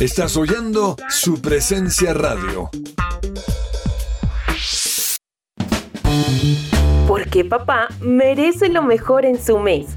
Estás oyendo su presencia radio. Porque papá merece lo mejor en su mes.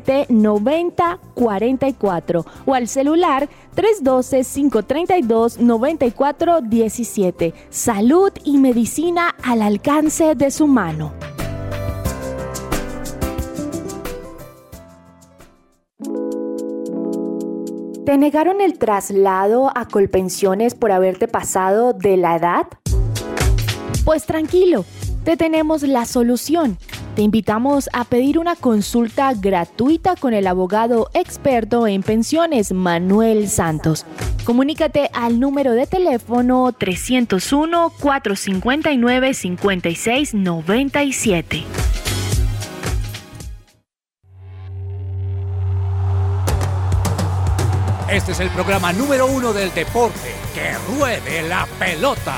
601-337-9044 o al celular 312-532-9417. Salud y medicina al alcance de su mano. ¿Te negaron el traslado a Colpensiones por haberte pasado de la edad? Pues tranquilo, te tenemos la solución. Te invitamos a pedir una consulta gratuita con el abogado experto en pensiones Manuel Santos. Comunícate al número de teléfono 301-459-5697. Este es el programa número uno del deporte. Que ruede la pelota.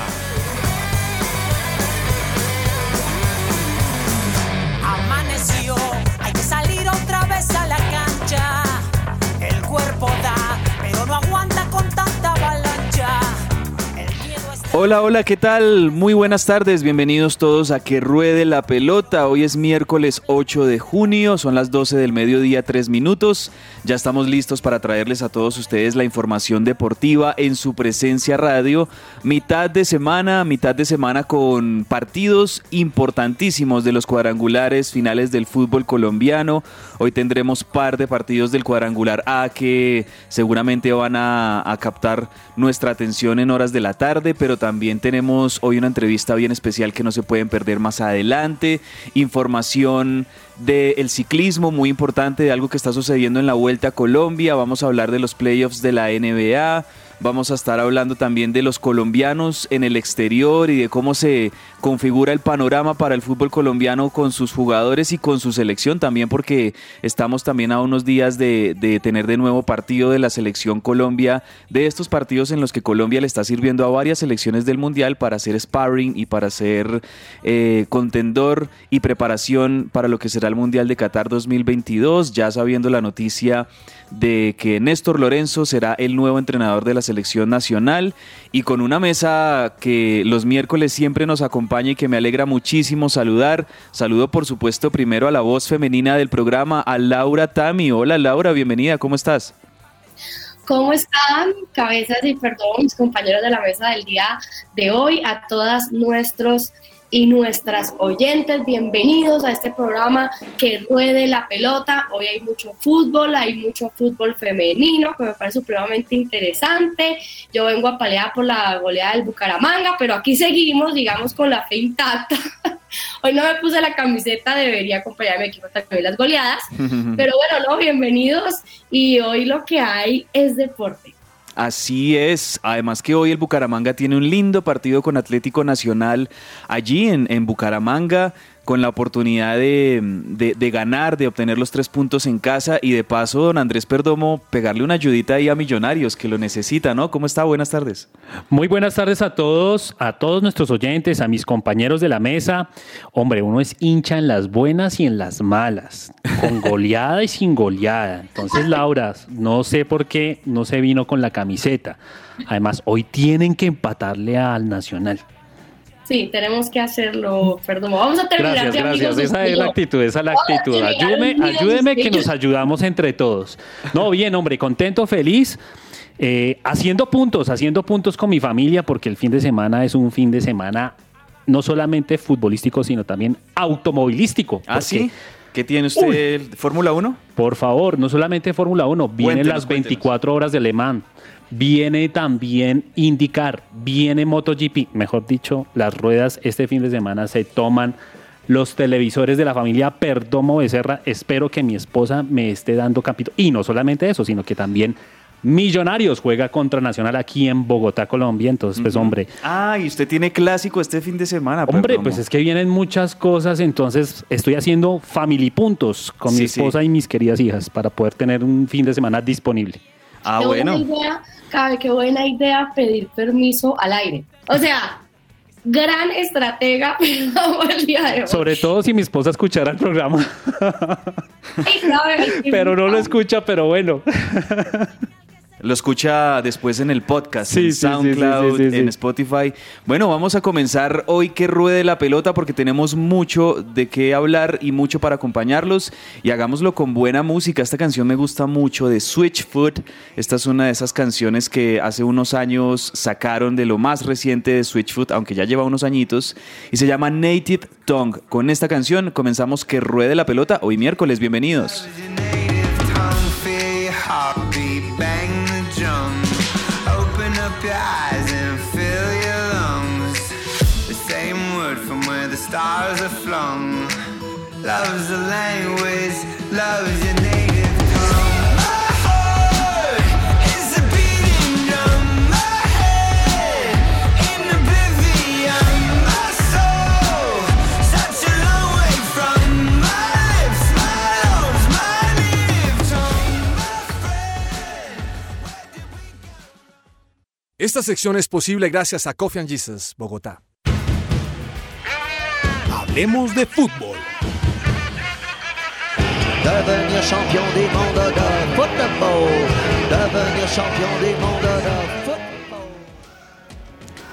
Hola, hola, ¿qué tal? Muy buenas tardes, bienvenidos todos a Que Ruede la Pelota. Hoy es miércoles 8 de junio, son las 12 del mediodía, 3 minutos. Ya estamos listos para traerles a todos ustedes la información deportiva en su presencia radio. Mitad de semana, mitad de semana con partidos importantísimos de los cuadrangulares finales del fútbol colombiano. Hoy tendremos par de partidos del cuadrangular A que seguramente van a, a captar nuestra atención en horas de la tarde, pero tenemos hoy una entrevista bien especial que no se pueden perder más adelante. Información del ciclismo muy importante, de algo que está sucediendo en la Vuelta a Colombia. Vamos a hablar de los playoffs de la NBA. Vamos a estar hablando también de los colombianos en el exterior y de cómo se configura el panorama para el fútbol colombiano con sus jugadores y con su selección también porque estamos también a unos días de, de tener de nuevo partido de la selección Colombia, de estos partidos en los que Colombia le está sirviendo a varias selecciones del Mundial para hacer sparring y para ser eh, contendor y preparación para lo que será el Mundial de Qatar 2022, ya sabiendo la noticia de que Néstor Lorenzo será el nuevo entrenador de la selección nacional y con una mesa que los miércoles siempre nos acompaña y que me alegra muchísimo saludar. Saludo por supuesto primero a la voz femenina del programa, a Laura Tami. Hola Laura, bienvenida, ¿cómo estás? ¿Cómo están, cabezas y perdón, mis compañeros de la mesa del día de hoy? A todas nuestros y nuestras oyentes, bienvenidos a este programa que ruede la pelota. Hoy hay mucho fútbol, hay mucho fútbol femenino, que me parece supremamente interesante. Yo vengo a pelear por la goleada del Bucaramanga, pero aquí seguimos, digamos, con la fe intacta. Hoy no me puse la camiseta, debería acompañar a mi equipo que las goleadas. Pero bueno, no, bienvenidos. Y hoy lo que hay es deporte. Así es, además que hoy el Bucaramanga tiene un lindo partido con Atlético Nacional allí en, en Bucaramanga con la oportunidad de, de- ganar, de obtener los tres puntos en casa y de paso, don Andrés Perdomo, pegarle una ayudita ahí a Millonarios que lo necesita, ¿no? ¿Cómo está? Buenas tardes. Muy buenas tardes a todos, a todos nuestros oyentes, a mis compañeros de la mesa. Hombre, uno es hincha en las buenas y en las malas, con goleada y sin goleada. Entonces, Laura, no sé por qué no se vino con la camiseta. Además, hoy tienen que empatarle al Nacional. Sí, tenemos que hacerlo, perdón. Vamos a terminar Gracias, gracias. Esa es la actitud, esa es la Vamos a actitud. Ayúdeme, ayúdeme que nos ayudamos entre todos. No, bien, hombre, contento, feliz. eh, haciendo puntos, haciendo puntos con mi familia, porque el fin de semana es un fin de semana no solamente futbolístico, sino también automovilístico. ¿Ah, sí? ¿Qué tiene usted? ¿Fórmula 1? Por favor, no solamente Fórmula 1, vienen Cuéntenos, las cuéntenos. 24 horas de Le Mans, viene también IndyCar, viene MotoGP, mejor dicho, las ruedas este fin de semana se toman los televisores de la familia Perdomo Becerra. Espero que mi esposa me esté dando capítulo. Y no solamente eso, sino que también Millonarios juega contra Nacional aquí en Bogotá, Colombia. Entonces, pues, hombre, Ah, y usted tiene clásico este fin de semana. Hombre, Perdomo. pues es que vienen muchas cosas, entonces estoy haciendo family puntos con mi sí. esposa y mis queridas hijas para poder tener un fin de semana disponible. Ah, Qué bueno. buena idea, cabe, qué buena idea pedir permiso al aire. O sea, gran estratega pero el día de hoy. Sobre todo si mi esposa escuchara el programa, pero no lo escucha, pero bueno. Lo escucha después en el podcast, Sí, en sí, SoundCloud, sí, sí, sí, en. Spotify. Bueno, vamos a comenzar hoy que ruede la pelota porque tenemos mucho de qué hablar y mucho para acompañarlos y hagámoslo con buena música. Esta canción me gusta mucho de Switchfoot. Esta es una de esas canciones que hace unos años sacaron de lo más reciente de Switchfoot, aunque ya lleva unos añitos, y se llama Native Tongue. Con esta canción comenzamos que ruede la pelota hoy miércoles. Bienvenidos. Stars are flung. Love's the language, love's. Esta sección es posible gracias a Coffee and Jesus, Bogotá. Hablemos de fútbol. Devenir champion du monde de football. Devenir champion du monde de.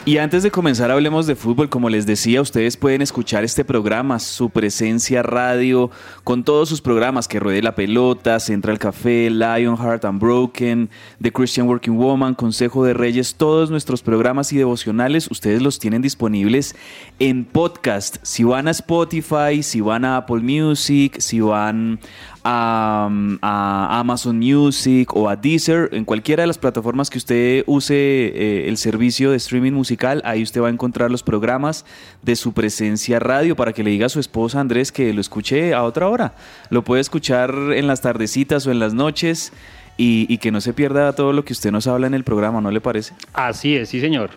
Y antes de comenzar hablemos de fútbol, como les decía, ustedes pueden escuchar este programa, su presencia radio, con todos sus programas que ruede la pelota, Central Café, Lionheart Unbroken, The Christian Working Woman, Consejo de Reyes, todos nuestros programas y devocionales, ustedes los tienen disponibles en podcast. Si van a Spotify, si van a Apple Music, si van a, a Amazon Music o a Deezer, en cualquiera de las plataformas que usted use eh, el servicio de streaming musical, ahí usted va a encontrar los programas de su presencia radio para que le diga a su esposa Andrés que lo escuche a otra hora. Lo puede escuchar en las tardecitas o en las noches y, y que no se pierda todo lo que usted nos habla en el programa, ¿no le parece? Así es, sí, señor.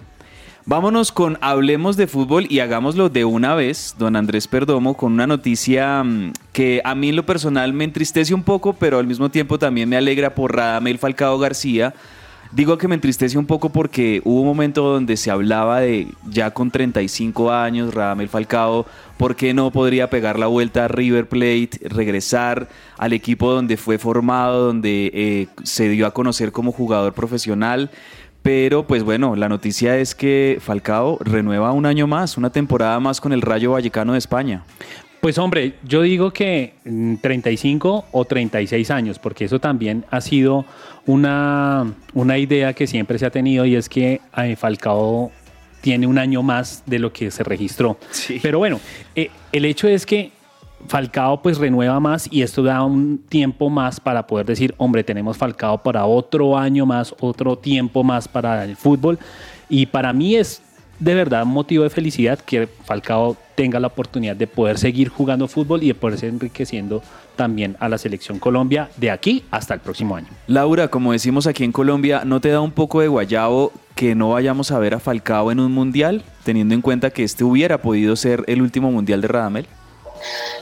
Vámonos con Hablemos de fútbol y hagámoslo de una vez, don Andrés Perdomo, con una noticia mm, que a mí en lo personal me entristece un poco, pero al mismo tiempo también me alegra por Radamel Falcao García. Digo que me entristece un poco porque hubo un momento donde se hablaba de ya con 35 años, Radamel Falcao, ¿por qué no podría pegar la vuelta a River Plate, regresar al equipo donde fue formado, donde eh, se dio a conocer como jugador profesional? Pero pues bueno, la noticia es que Falcao renueva un año más, una temporada más con el Rayo Vallecano de España. Pues hombre, yo digo que mm, 35 o 36 años, porque eso también ha sido una, una idea que siempre se ha tenido y es que eh, Falcao tiene un año más de lo que se registró. Pero bueno, eh, el hecho es que Falcao pues renueva más y esto da un tiempo más para poder decir, hombre, tenemos Falcao para otro año más, otro tiempo más para el fútbol. Y para mí es de verdad motivo de felicidad que Falcao tenga la oportunidad de poder seguir jugando fútbol y de poder ser enriqueciendo también a la selección Colombia de aquí hasta el próximo año. Laura, como decimos aquí en Colombia, ¿no te da un poco de guayabo que no vayamos a ver a Falcao en un mundial, teniendo en cuenta que este hubiera podido ser el último mundial de Radamel?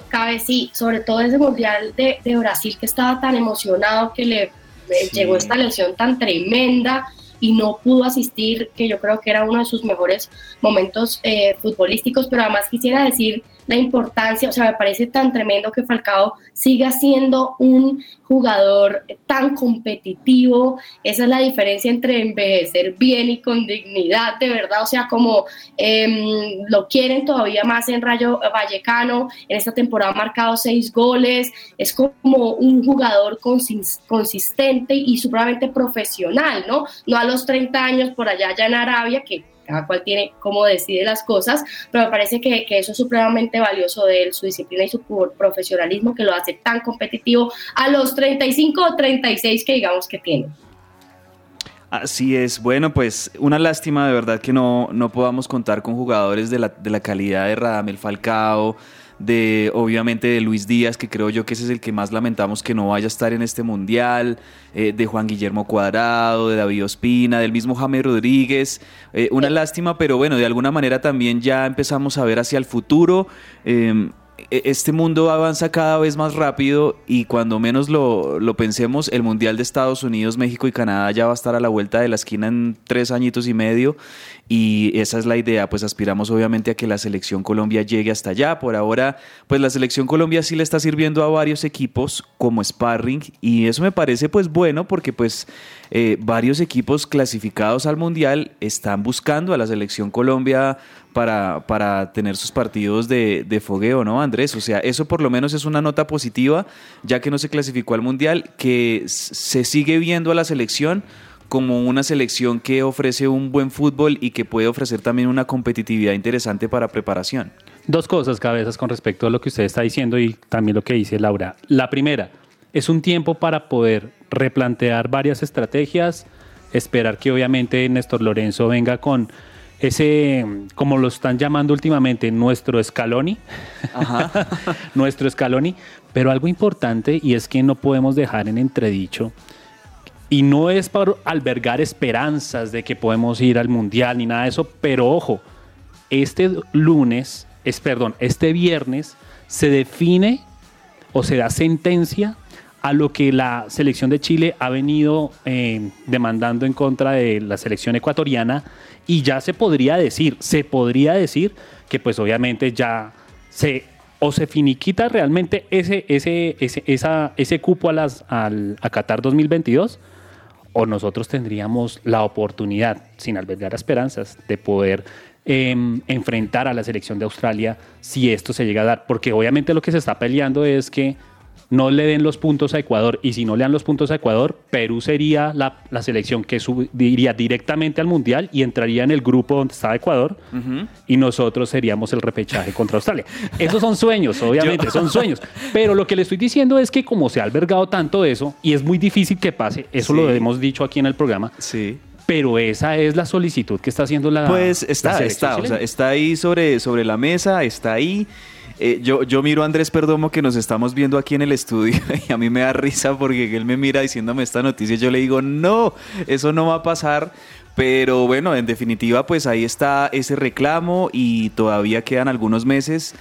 Cabe sí, sobre todo ese mundial de, de Brasil que estaba tan emocionado que le le llegó esta lesión tan tremenda y no pudo asistir, que yo creo que era uno de sus mejores momentos eh, futbolísticos, pero además quisiera decir la importancia, o sea, me parece tan tremendo que Falcao siga siendo un jugador tan competitivo, esa es la diferencia entre envejecer bien y con dignidad, de verdad, o sea, como em, lo quieren todavía más en Rayo Vallecano, en esta temporada ha marcado seis goles, es como un jugador consistente y supremamente profesional, ¿no? No a los 30 años por allá ya en Arabia, que cada cual tiene cómo decide las cosas, pero me parece que, que, eso es supremamente valioso de él, su disciplina y su profesionalismo que lo hace tan competitivo a los 35 o 36 que digamos que tiene. Así es, bueno, pues una lástima de verdad que no, no podamos contar con jugadores de la, de la calidad de Radamel Falcao, de obviamente de Luis Díaz, que creo yo que ese es el que más lamentamos que no vaya a estar en este mundial, eh, de Juan Guillermo Cuadrado, de David Ospina, del mismo Jaime Rodríguez. Eh, una lástima, pero bueno, de alguna manera también ya empezamos a ver hacia el futuro. Eh, e-, este mundo avanza cada vez más rápido y cuando menos lo, lo, pensemos, el Mundial de Estados Unidos, México y Canadá ya va a estar a la vuelta de la esquina en tres añitos y medio y esa es la idea, pues aspiramos obviamente a que la selección Colombia llegue hasta allá. Por ahora, pues la selección Colombia sí le está sirviendo a varios equipos como sparring y eso me parece pues bueno porque pues eh, varios equipos clasificados al Mundial están buscando a la selección Colombia para, para tener sus partidos de, de, fogueo, ¿no, Andrés? O sea, eso por lo menos es una nota positiva, ya que no se clasificó al Mundial, que se sigue viendo a la selección como una selección que ofrece un buen fútbol y que puede ofrecer también una competitividad interesante para preparación. Dos cosas, cabezas, con respecto a lo que usted está diciendo y también lo que dice Laura. La primera, es un tiempo para poder replantear varias estrategias, esperar que obviamente Néstor Lorenzo venga con ese, como lo están llamando últimamente, nuestro Scaloni, nuestro Scaloni, pero algo importante y es que no podemos dejar en entredicho y no es para albergar esperanzas de que podemos ir al mundial ni nada de eso, pero ojo, este lunes, es perdón, este viernes se define o se da sentencia a lo que la selección de Chile ha venido eh, demandando en contra de la selección ecuatoriana y ya se podría decir, se podría decir que pues obviamente ya se o se finiquita realmente ese, ese, ese, esa, ese cupo a, las, al, a Qatar 2022 o nosotros tendríamos la oportunidad, sin albergar esperanzas, de poder eh, enfrentar a la selección de Australia si esto se llega a dar. Porque obviamente lo que se está peleando es que no le den los puntos a Ecuador y si no le dan los puntos a Ecuador, Perú sería la, la selección que subiría directamente al Mundial y entraría en el grupo donde está Ecuador y nosotros seríamos el repechaje contra Australia. Esos son sueños, obviamente, son sueños. Pero lo que le estoy diciendo es que como se ha albergado tanto eso y es muy difícil que pase, eso lo hemos dicho aquí en el programa. Sí pero esa es la solicitud que está haciendo la pues está está o sea, está ahí sobre sobre la mesa está ahí eh, yo, yo miro a Andrés Perdomo que nos estamos viendo aquí en el estudio y a mí me da risa porque él me mira diciéndome esta noticia y yo le digo, no, eso no va a pasar. Pero bueno, en definitiva, pues ahí está ese reclamo y todavía quedan algunos meses.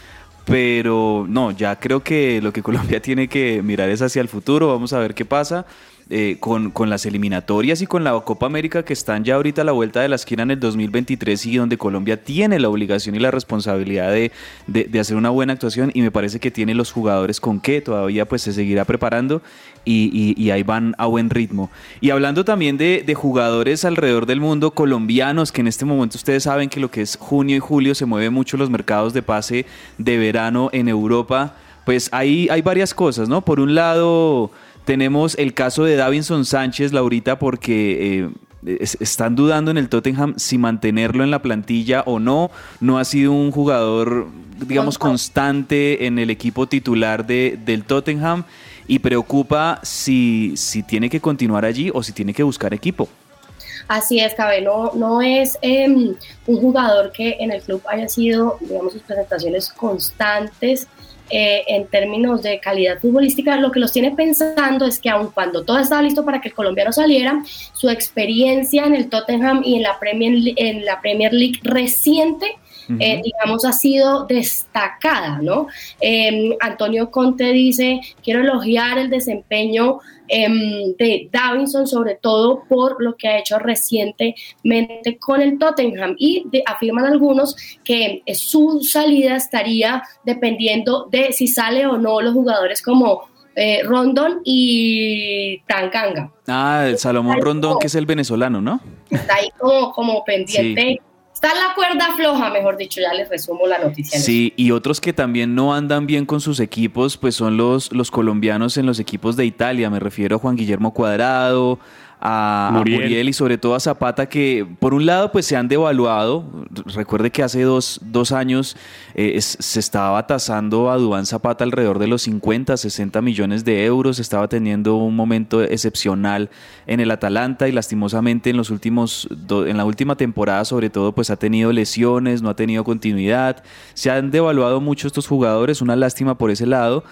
Pero no, ya creo que lo que Colombia tiene que mirar es hacia el futuro. Vamos a ver qué pasa. Eh, con, con, las eliminatorias y con la Copa América que están ya ahorita a la vuelta de la esquina en el 2023 y donde Colombia tiene la obligación y la responsabilidad de, de, hacer una buena actuación y me parece que tiene los jugadores con que todavía pues se seguirá preparando y, y, ahí van a buen ritmo. Y hablando también de, jugadores alrededor del mundo colombianos, que en este momento ustedes saben que lo que es junio y julio se mueve mucho los mercados de pase de verano en Europa, pues ahí hay varias cosas, ¿no? Por un lado... Tenemos el caso de Davinson Sánchez, Laurita, porque eh, están dudando en el Tottenham si mantenerlo en la plantilla o no. No ha sido un jugador, digamos, constante en el equipo titular de, del Tottenham y preocupa si, si tiene que continuar allí o si tiene que buscar equipo. Así es, Cabe, no, no es em, un jugador que en el club haya sido, digamos, sus presentaciones constantes eh, en términos de calidad futbolística, lo que los tiene pensando es que aun cuando todo estaba listo para que el colombiano saliera, su experiencia en el Tottenham y en la Premier, en la Premier League reciente eh, digamos, ha sido destacada, ¿no? Em, Antonio Conte dice, quiero elogiar el desempeño em, de Davinson, sobre todo por lo que ha hecho recientemente con el Tottenham. Y afirman algunos que su salida estaría dependiendo de si sale o no los jugadores como eh, Rondón y Tanganga. Ah, el Salomón Rondón, que es el venezolano, ¿no? Está ahí como, como pendiente Está la cuerda floja, mejor dicho, ya les resumo la noticia. Sí, y otros que también no andan bien con sus equipos, pues son los, los colombianos en los equipos de Italia. Me refiero a Juan Guillermo Cuadrado, a Muriel. y sobre todo a Zapata que por un lado pues se han devaluado. Recuerde que hace dos, años eh, se estaba tasando a Dubán Zapata alrededor de los 50, 60 millones de euros. Estaba teniendo un momento excepcional en el Atalanta y lastimosamente en los últimos, en la última temporada sobre todo pues ha tenido lesiones, no ha tenido continuidad. Se han devaluado mucho estos jugadores, una lástima por ese lado.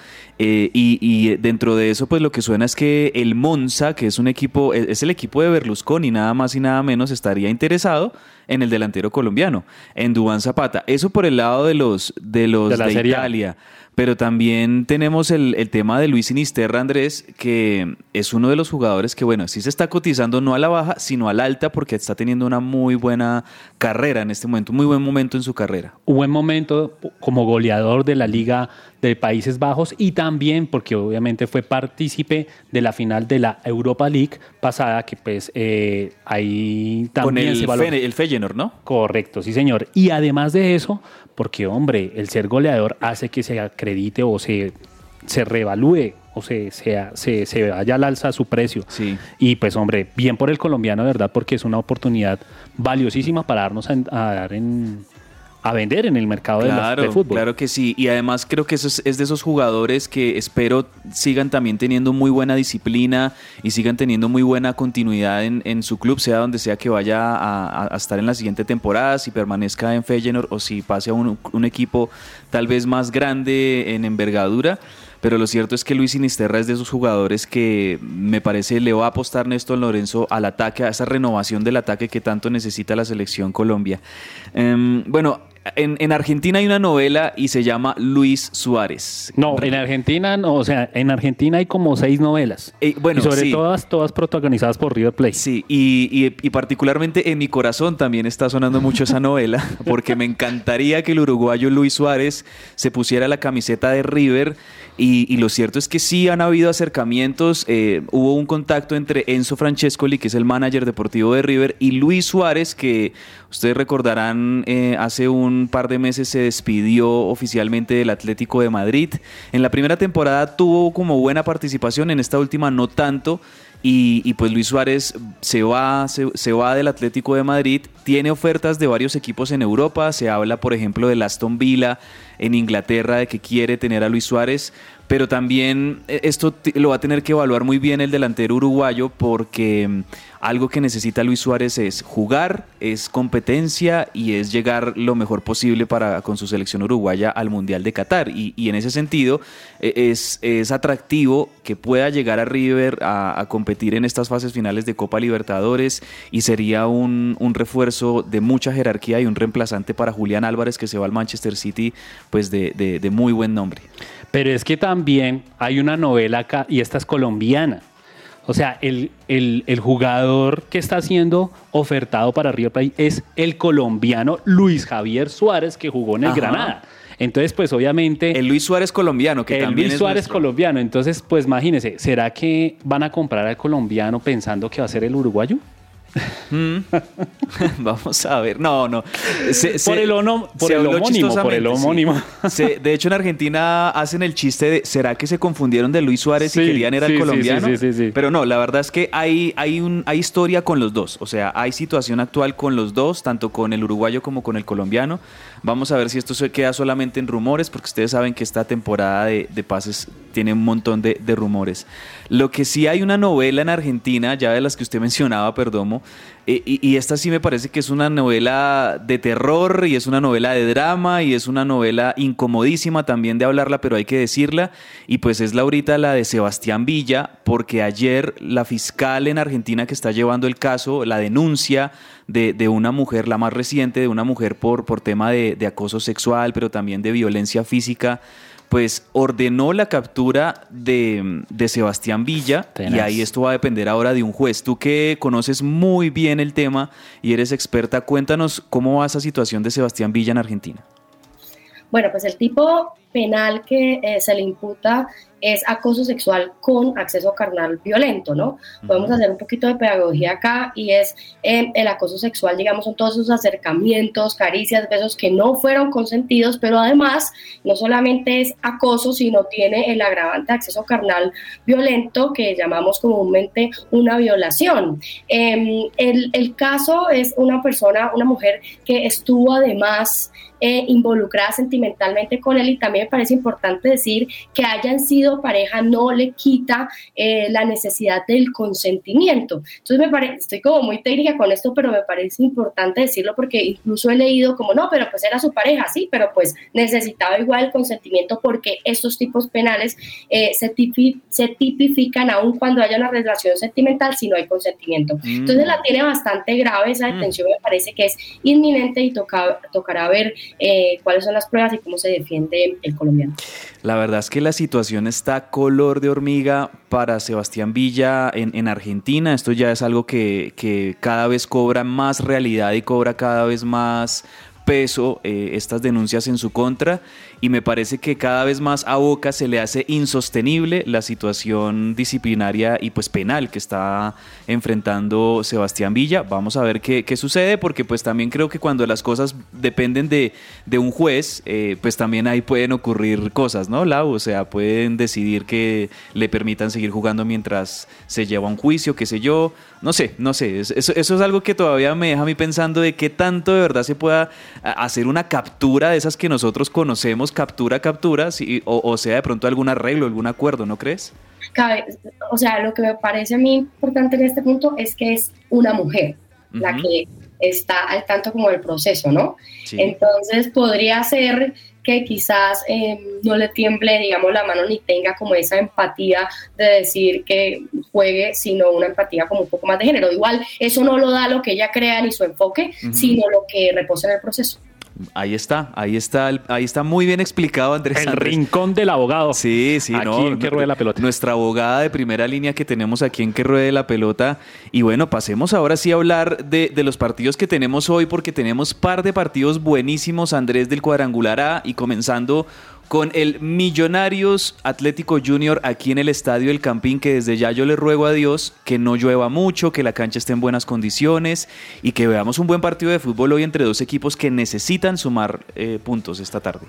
Eh, y, dentro de eso, pues lo que suena es que el Monza, que es un equipo, es el equipo de Berlusconi, nada más y nada menos, estaría interesado en el delantero colombiano, en Dubán Zapata. Eso por el lado de los de los de, Italia. Pero también tenemos el, tema de Luis Sinisterra, Andrés, que es uno de los jugadores que, bueno, sí se está cotizando no a la baja, sino a la alta, porque está teniendo una muy buena carrera en este momento, muy buen momento en su carrera. Un buen momento como goleador de la Liga de Países Bajos y también porque obviamente fue partícipe de la final de la Europa League pasada, que pues eh, ahí también Con el, el ¿no? Correcto, sí señor. Y además de eso, porque hombre, el ser goleador hace que se acredite o se, se revalúe o se, sea, se, se vaya al alza su precio. Sí. Y pues hombre, bien por el colombiano, ¿verdad? Porque es una oportunidad valiosísima para darnos a dar en, a vender en el mercado del fútbol. Claro que sí, y además creo que eso es, de esos jugadores que espero sigan también teniendo muy buena disciplina y sigan teniendo muy buena continuidad en, su club, sea donde sea que vaya a, estar en la siguiente temporada, si permanezca en Feyenoord o si pase a un, un equipo tal vez más grande en envergadura pero lo cierto es que Luis Sinisterra es de esos jugadores que me parece le va a apostar Néstor Lorenzo al ataque, a esa renovación del ataque que tanto necesita la selección Colombia. Em, bueno, en, Argentina hay una novela y se llama Luis Suárez. No, en Argentina no, o sea, en Argentina hay como seis novelas. Eh, bueno, y sobre todas, todas protagonizadas por River Plate. Sí, y, particularmente en mi corazón también está sonando mucho esa novela, porque me encantaría que el uruguayo Luis Suárez se pusiera la camiseta de River. Y, lo cierto es que sí han habido acercamientos. Eh, hubo un contacto entre Enzo Francescoli, que es el manager deportivo de River, y Luis Suárez, que ustedes recordarán eh, hace un par de meses se despidió oficialmente del Atlético de Madrid. En la primera temporada tuvo como buena participación, en esta última no tanto. Y, pues Luis Suárez se va, se, va del Atlético de Madrid, tiene ofertas de varios equipos en Europa, se habla por ejemplo del Aston Villa en Inglaterra de que quiere tener a Luis Suárez, pero también eh, esto lo va a tener que evaluar muy bien el delantero uruguayo porque mm, algo que necesita Luis Suárez es jugar, es competencia y es llegar lo mejor posible para con su selección uruguaya al Mundial de Qatar. Y, en ese sentido e, es, es, atractivo que pueda llegar a River a, competir en estas fases finales de Copa Libertadores y sería un, un refuerzo de mucha jerarquía y un reemplazante para Julián Álvarez que se va al Manchester City pues de, de muy buen nombre. Pero es que también hay una novela acá, y esta es colombiana. O sea, el, jugador que está siendo ofertado para River Plate es el colombiano Luis Javier Suárez, que jugó en el Granada. Entonces, pues obviamente... El Luis Suárez colombiano, que el también Luis Suárez colombiano. Entonces, pues imagínense, ¿será que van a comprar al colombiano pensando que va a ser el uruguayo? Mm. Vamos a ver. No, no. por el, por el homónimo. Por el homónimo. de hecho, en Argentina hacen el chiste de ¿será que se confundieron de Luis Suárez y querían era el colombiano? Pero no, la verdad es que hay, hay, un, hay historia con los dos. O sea, hay situación actual con los dos, tanto con el uruguayo como con el colombiano. Vamos a ver si esto se queda solamente en rumores, porque ustedes saben que esta temporada de, pases tiene un montón de, de rumores. Lo que sí hay una novela en Argentina, ya de las que usted mencionaba, Perdomo, eh, y, esta sí me parece que es una novela de terror y es una novela de drama y es una novela incomodísima también de hablarla, pero hay que decirla. Y pues es la ahorita la de Sebastián Villa, porque ayer la fiscal en Argentina que está llevando el caso, la denuncia de, de una mujer, la más reciente, de una mujer por, por tema de acoso sexual, pero también de violencia física, pues ordenó la captura de, de Sebastián Villa y ahí esto va a depender ahora de un juez. Tú que conoces muy bien el tema y eres experta, cuéntanos cómo va esa situación de Sebastián Villa en Argentina. Bueno, pues el tipo penal que eh, se le imputa es acoso sexual con acceso carnal violento, ¿no? Podemos hacer un poquito de pedagogía acá y es eh, el acoso sexual, digamos, son todos esos acercamientos, caricias, besos que no fueron consentidos, pero además no solamente es acoso, sino tiene el agravante de acceso carnal violento que llamamos comúnmente una violación. Eh, el, el caso es una persona, una mujer que estuvo además eh, involucrada sentimentalmente con él y también me parece importante decir que hayan sido pareja no le quita eh, la necesidad del consentimiento. Entonces me parece, estoy como muy técnica con esto, pero me parece importante decirlo porque incluso he leído como no, pero pues era su pareja, sí, pero pues necesitaba igual el consentimiento porque estos tipos penales eh, se, tipi- se tipifican aún cuando haya una relación sentimental si no hay consentimiento. Mm. Entonces la tiene bastante grave esa detención, me parece que es inminente y toca, tocará ver eh, cuáles son las pruebas y cómo se defiende el colombiano. La verdad es que la situación está color de hormiga para Sebastián Villa en, en Argentina. Esto ya es algo que, que cada vez cobra más realidad y cobra cada vez más peso eh, estas denuncias en su contra y me parece que cada vez más a Boca se le hace insostenible la situación disciplinaria y pues penal que está enfrentando Sebastián Villa. Vamos a ver qué, qué sucede porque pues también creo que cuando las cosas dependen de, de un juez, eh, pues también ahí pueden ocurrir cosas, ¿no, Lau? O sea, pueden decidir que le permitan seguir jugando mientras se lleva un juicio, qué sé yo. No sé, no sé. Es- Eso, eso es algo que todavía me deja a mí pensando de qué tanto de verdad se pueda hacer una captura de esas que nosotros conocemos, captura, captura, sí, o, o sea, de pronto algún arreglo, algún acuerdo, ¿no crees? cabe, o sea, lo que me parece a mí importante en este punto es que es una mujer la que está al tanto como del proceso, ¿no? Sí. Entonces podría ser que quizás eh, no le tiemble, digamos, la mano ni tenga como esa empatía de decir que juegue, sino una empatía como un poco más de género. Igual, eso no lo da lo que ella crea ni su enfoque, sino lo que reposa en el proceso. Ahí está, ahí está, ahí está muy bien explicado, Andrés. El Andrés. rincón del abogado. Sí, sí, Aquí no. en Que Ruede la Pelota. Nuestra abogada de primera línea que tenemos aquí en Que Ruede la Pelota. Y bueno, pasemos ahora sí a hablar de, de los partidos que tenemos hoy, porque tenemos par de partidos buenísimos, Andrés del Cuadrangular A, y comenzando con el Millonarios Atlético Junior aquí en el Estadio El Campín, que desde ya yo le ruego a Dios que no llueva mucho, que la cancha esté en buenas condiciones y que veamos un buen partido de fútbol hoy entre dos equipos que necesitan sumar eh, puntos esta tarde.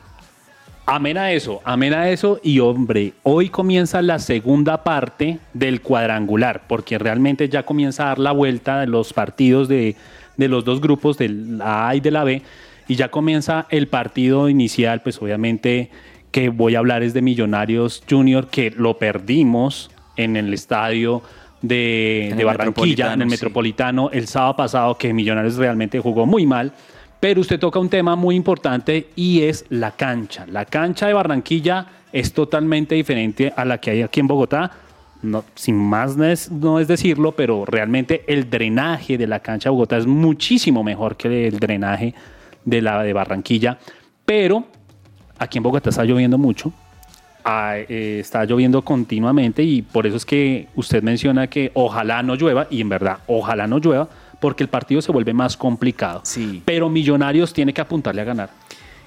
Amén a eso, amén a eso. Y hombre, hoy comienza la segunda parte del cuadrangular, porque realmente ya comienza a dar la vuelta de los partidos de, de los dos grupos, de la A y de la B, y ya comienza el partido inicial, pues obviamente que voy a hablar es de Millonarios Junior, que lo perdimos en el estadio de, En de Barranquilla, en el sí. Metropolitano, el sábado pasado, que Millonarios realmente jugó muy mal. Pero usted toca un tema muy importante y es la cancha. La cancha de Barranquilla es totalmente diferente a la que hay aquí en Bogotá. No, sin más no es, no es decirlo, pero realmente el drenaje de la cancha de Bogotá es muchísimo mejor que el drenaje de la de Barranquilla. Pero aquí en Bogotá está lloviendo mucho. Ah, eh, está lloviendo continuamente y por eso es que usted menciona que ojalá no llueva y en verdad ojalá no llueva porque el partido se vuelve más complicado. Sí. Pero Millonarios tiene que apuntarle a ganar.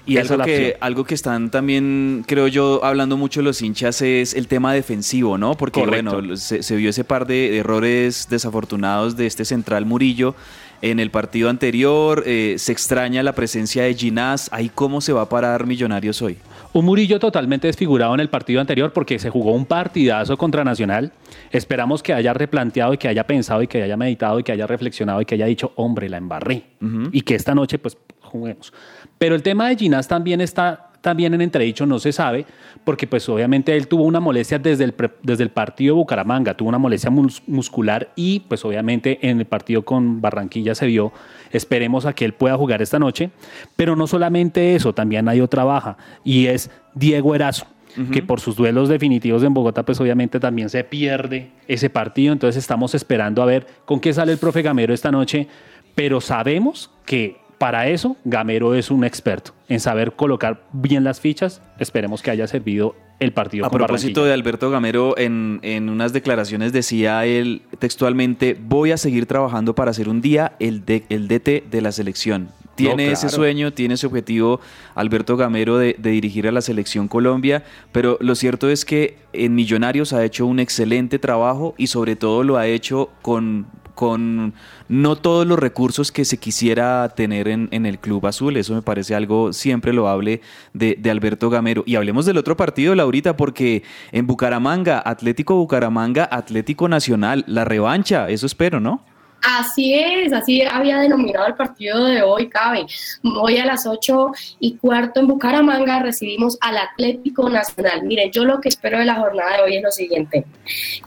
Y Esa es algo la que, algo que están también, creo yo, hablando mucho los hinchas es el tema defensivo, ¿no? Porque, Correcto. bueno, se, se vio ese par de errores desafortunados de este central Murillo en el partido anterior. eh, se extraña la presencia de Ginás. Ahí, ¿cómo se va a parar Millonarios hoy? Un Murillo totalmente desfigurado en el partido anterior porque se jugó un partidazo contra Nacional. Esperamos que haya replanteado y que haya pensado y que haya meditado y que haya reflexionado y que haya dicho, hombre, la embarré. Y que esta noche, pues, juguemos. Pero el tema de Ginás también está también en entredicho, no se sabe, porque pues obviamente él tuvo una molestia desde el, desde el partido Bucaramanga, tuvo una molestia muscular y pues obviamente en el partido con Barranquilla se vio, esperemos a que él pueda jugar esta noche, pero no solamente eso, también hay otra baja y es Diego Erazo que por sus duelos definitivos en Bogotá, pues obviamente también se pierde ese partido. Entonces estamos esperando a ver con qué sale el profe Gamero esta noche, pero sabemos que para eso Gamero es un experto en saber colocar bien las fichas. Esperemos que haya servido el partido. A propósito de Alberto Gamero, en, en, unas declaraciones decía él textualmente, voy a seguir trabajando para hacer un día el, el DT de la selección. Tiene ese sueño, tiene ese objetivo Alberto Gamero de, de, dirigir a la selección Colombia, pero lo cierto es que en Millonarios ha hecho un excelente trabajo y sobre todo lo ha hecho con con no todos los recursos que se quisiera tener en, en el Club Azul. Eso me parece algo siempre loable de, de Alberto Gamero. Y hablemos del otro partido, Laurita, porque en Bucaramanga, Atlético Bucaramanga, Atlético Nacional, la revancha, eso espero, ¿no? Así es, así había denominado el partido de hoy, cabe. Hoy a las 8 y cuarto en Bucaramanga recibimos al Atlético Nacional. Miren, yo lo que espero de la jornada de hoy es lo siguiente,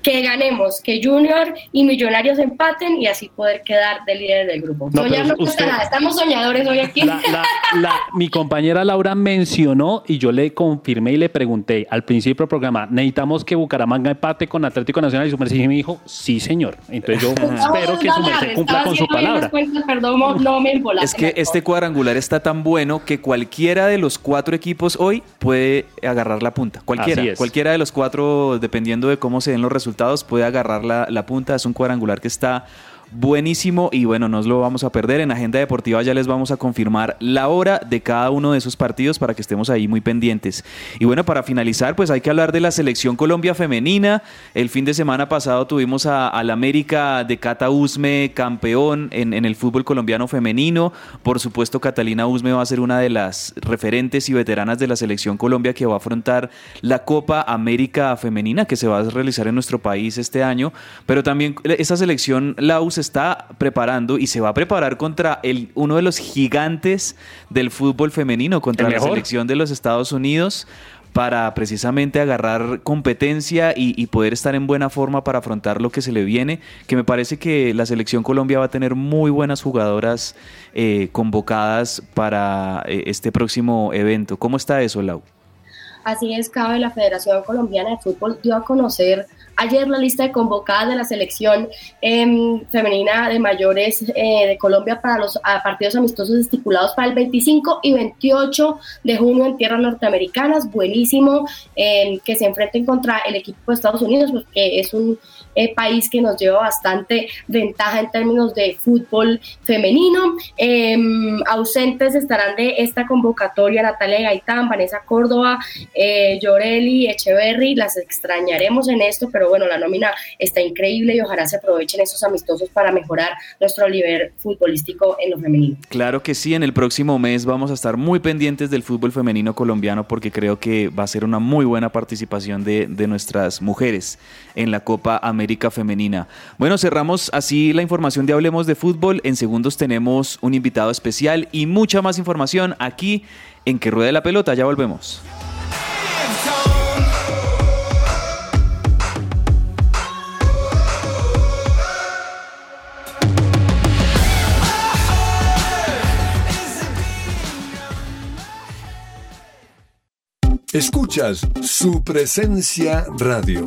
que ganemos, que Junior y Millonarios empaten y así poder quedar de líder del grupo. No, Soñar no cuesta nada, estamos soñadores hoy aquí. La, la, la, mi compañera Laura mencionó y yo le confirmé y le pregunté al principio del programa, necesitamos que Bucaramanga empate con Atlético Nacional y su me dijo, sí señor. Entonces yo espero que su se cumpla con su palabra. perdón, no me es que este cuadrangular está tan bueno que cualquiera de los cuatro equipos hoy puede agarrar la punta. Cualquiera. Cualquiera de los cuatro, dependiendo de cómo se den los resultados, puede agarrar la, la punta. Es un cuadrangular que está buenísimo y bueno, nos lo vamos a perder. En Agenda Deportiva ya les vamos a confirmar la hora de cada uno de esos partidos para que estemos ahí muy pendientes. Y bueno, para finalizar, pues hay que hablar de la selección Colombia femenina. El fin de semana pasado tuvimos al América de Cata Usme campeón en, el fútbol colombiano femenino. Por supuesto, Catalina Usme va a ser una de las referentes y veteranas de la selección Colombia que va a afrontar la Copa América Femenina que se va a realizar en nuestro país este año. Pero también esa selección la se está preparando y se va a preparar contra el, uno de los gigantes del fútbol femenino, contra la selección de los Estados Unidos para precisamente agarrar competencia y, poder estar en buena forma para afrontar lo que se le viene, que me parece que la selección Colombia va a tener muy buenas jugadoras eh, convocadas para eh, este próximo evento. ¿Cómo está eso, Lau? Así es, Cabe, la Federación Colombiana de Fútbol dio a conocer ayer la lista de convocadas de la selección eh, femenina de mayores eh, de Colombia para los partidos amistosos estipulados para el 25 y 28 de junio en tierras norteamericanas. Buenísimo eh, que se enfrenten contra el equipo de Estados Unidos, porque es un eh, país que nos lleva bastante ventaja en términos de fútbol femenino. Em, ausentes estarán de esta convocatoria Natalia Gaitán, Vanessa Córdoba, eh, Llorelli, Echeverry. Las extrañaremos en esto, pero bueno, la nómina está increíble y ojalá se aprovechen esos amistosos para mejorar nuestro nivel futbolístico en lo femenino. Claro que sí, en el próximo mes vamos a estar muy pendientes del fútbol femenino colombiano porque creo que va a ser una muy buena participación de, de nuestras mujeres en la Copa América Femenina. Bueno, cerramos así la información de Hablemos de Fútbol. En segundos tenemos un invitado especial y mucha más información aquí en Que Ruede la Pelota. Ya volvemos. Escuchas su presencia radio.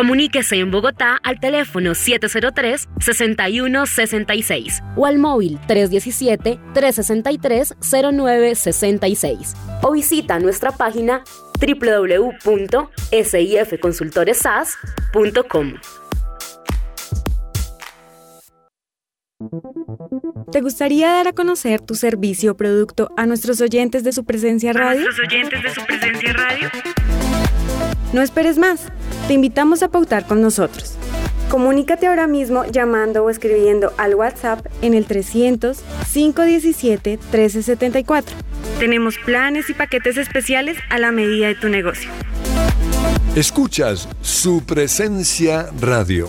Comuníquese en Bogotá al teléfono 703-6166 o al móvil 317-363-0966 o visita nuestra página www.sifconsultoresas.com. ¿Te gustaría dar a conocer tu servicio o producto a nuestros oyentes de su presencia radio? ¿Nuestros oyentes de su presencia radio? No esperes más. Te invitamos a pautar con nosotros. Comunícate ahora mismo llamando o escribiendo al WhatsApp en el 300 517 1374. Tenemos planes y paquetes especiales a la medida de tu negocio. Escuchas su presencia radio.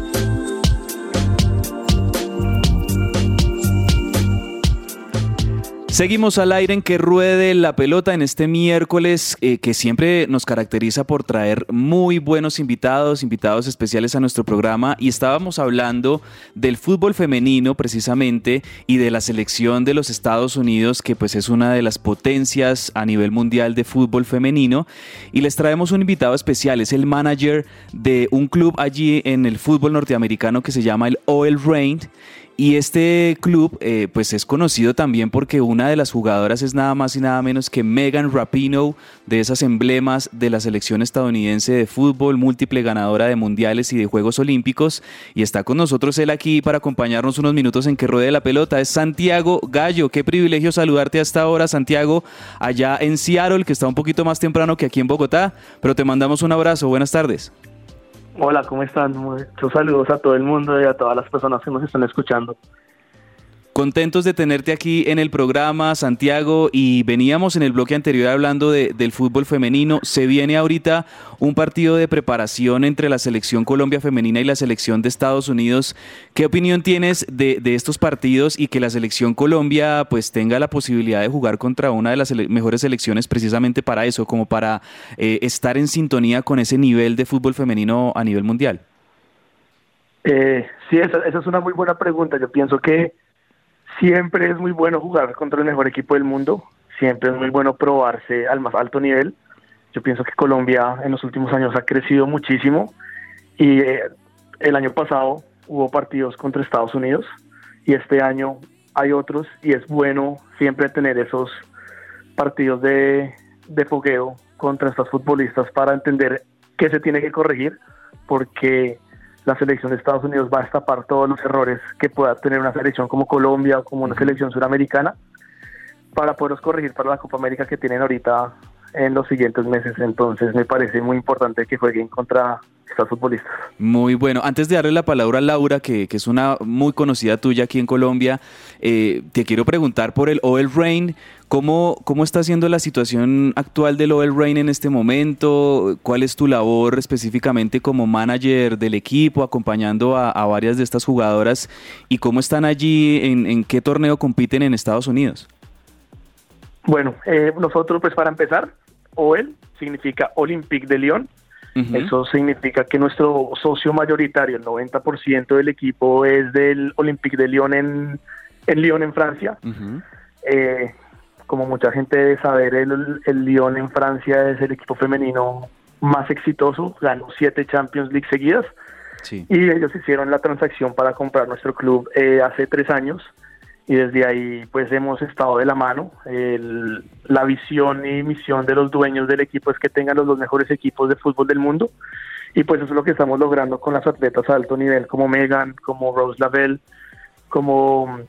Seguimos al aire en que ruede la pelota en este miércoles eh, que siempre nos caracteriza por traer muy buenos invitados, invitados especiales a nuestro programa. Y estábamos hablando del fútbol femenino precisamente y de la selección de los Estados Unidos que pues es una de las potencias a nivel mundial de fútbol femenino. Y les traemos un invitado especial, es el manager de un club allí en el fútbol norteamericano que se llama el Oil Rain y este club eh, pues es conocido también porque una de las jugadoras es nada más y nada menos que Megan Rapinoe, de esas emblemas de la selección estadounidense de fútbol, múltiple ganadora de mundiales y de Juegos Olímpicos. Y está con nosotros él aquí para acompañarnos unos minutos en que ruede la pelota. Es Santiago Gallo. Qué privilegio saludarte hasta ahora, Santiago, allá en Seattle, que está un poquito más temprano que aquí en Bogotá. Pero te mandamos un abrazo. Buenas tardes. Hola, ¿cómo están? Muchos saludos a todo el mundo y a todas las personas que nos están escuchando. Contentos de tenerte aquí en el programa, Santiago, y veníamos en el bloque anterior hablando de, del fútbol femenino. Se viene ahorita un partido de preparación entre la selección Colombia femenina y la selección de Estados Unidos. ¿Qué opinión tienes de, de estos partidos y que la selección Colombia pues tenga la posibilidad de jugar contra una de las mejores selecciones precisamente para eso, como para eh, estar en sintonía con ese nivel de fútbol femenino a nivel mundial? Eh, sí, esa es una muy buena pregunta. Yo pienso que siempre es muy bueno jugar contra el mejor equipo del mundo, siempre es muy bueno probarse al más alto nivel. Yo pienso que Colombia en los últimos años ha crecido muchísimo y eh, el año pasado hubo partidos contra Estados Unidos y este año hay otros y es bueno siempre tener esos partidos de, de fogueo contra estas futbolistas para entender qué se tiene que corregir porque la selección de Estados Unidos va a destapar todos los errores que pueda tener una selección como Colombia o como una selección suramericana para poderlos corregir para la Copa América que tienen ahorita en los siguientes meses. Entonces me parece muy importante que jueguen contra estas futbolistas. Muy bueno. Antes de darle la palabra a Laura, que, que es una muy conocida tuya aquí en Colombia, eh, te quiero preguntar por el Oil Rain. ¿Cómo, ¿Cómo está siendo la situación actual del Oil Rain en este momento? ¿Cuál es tu labor específicamente como manager del equipo, acompañando a, a varias de estas jugadoras? ¿Y cómo están allí? ¿En, en qué torneo compiten en Estados Unidos? Bueno, eh, nosotros pues para empezar, OEL significa Olympique de Lyon. Eso significa que nuestro socio mayoritario, el 90% del equipo es del Olympique de Lyon en, en Lyon, en Francia. Eh, como mucha gente debe saber, el, el Lyon en Francia es el equipo femenino más exitoso, ganó siete Champions League seguidas. Sí. Y ellos hicieron la transacción para comprar nuestro club eh, hace tres años y desde ahí pues hemos estado de la mano. El- la visión y misión de los dueños del equipo es que tengan los dos mejores equipos de fútbol del mundo y pues eso es lo que estamos logrando con las atletas a alto nivel como Megan, como Rose Lavelle, como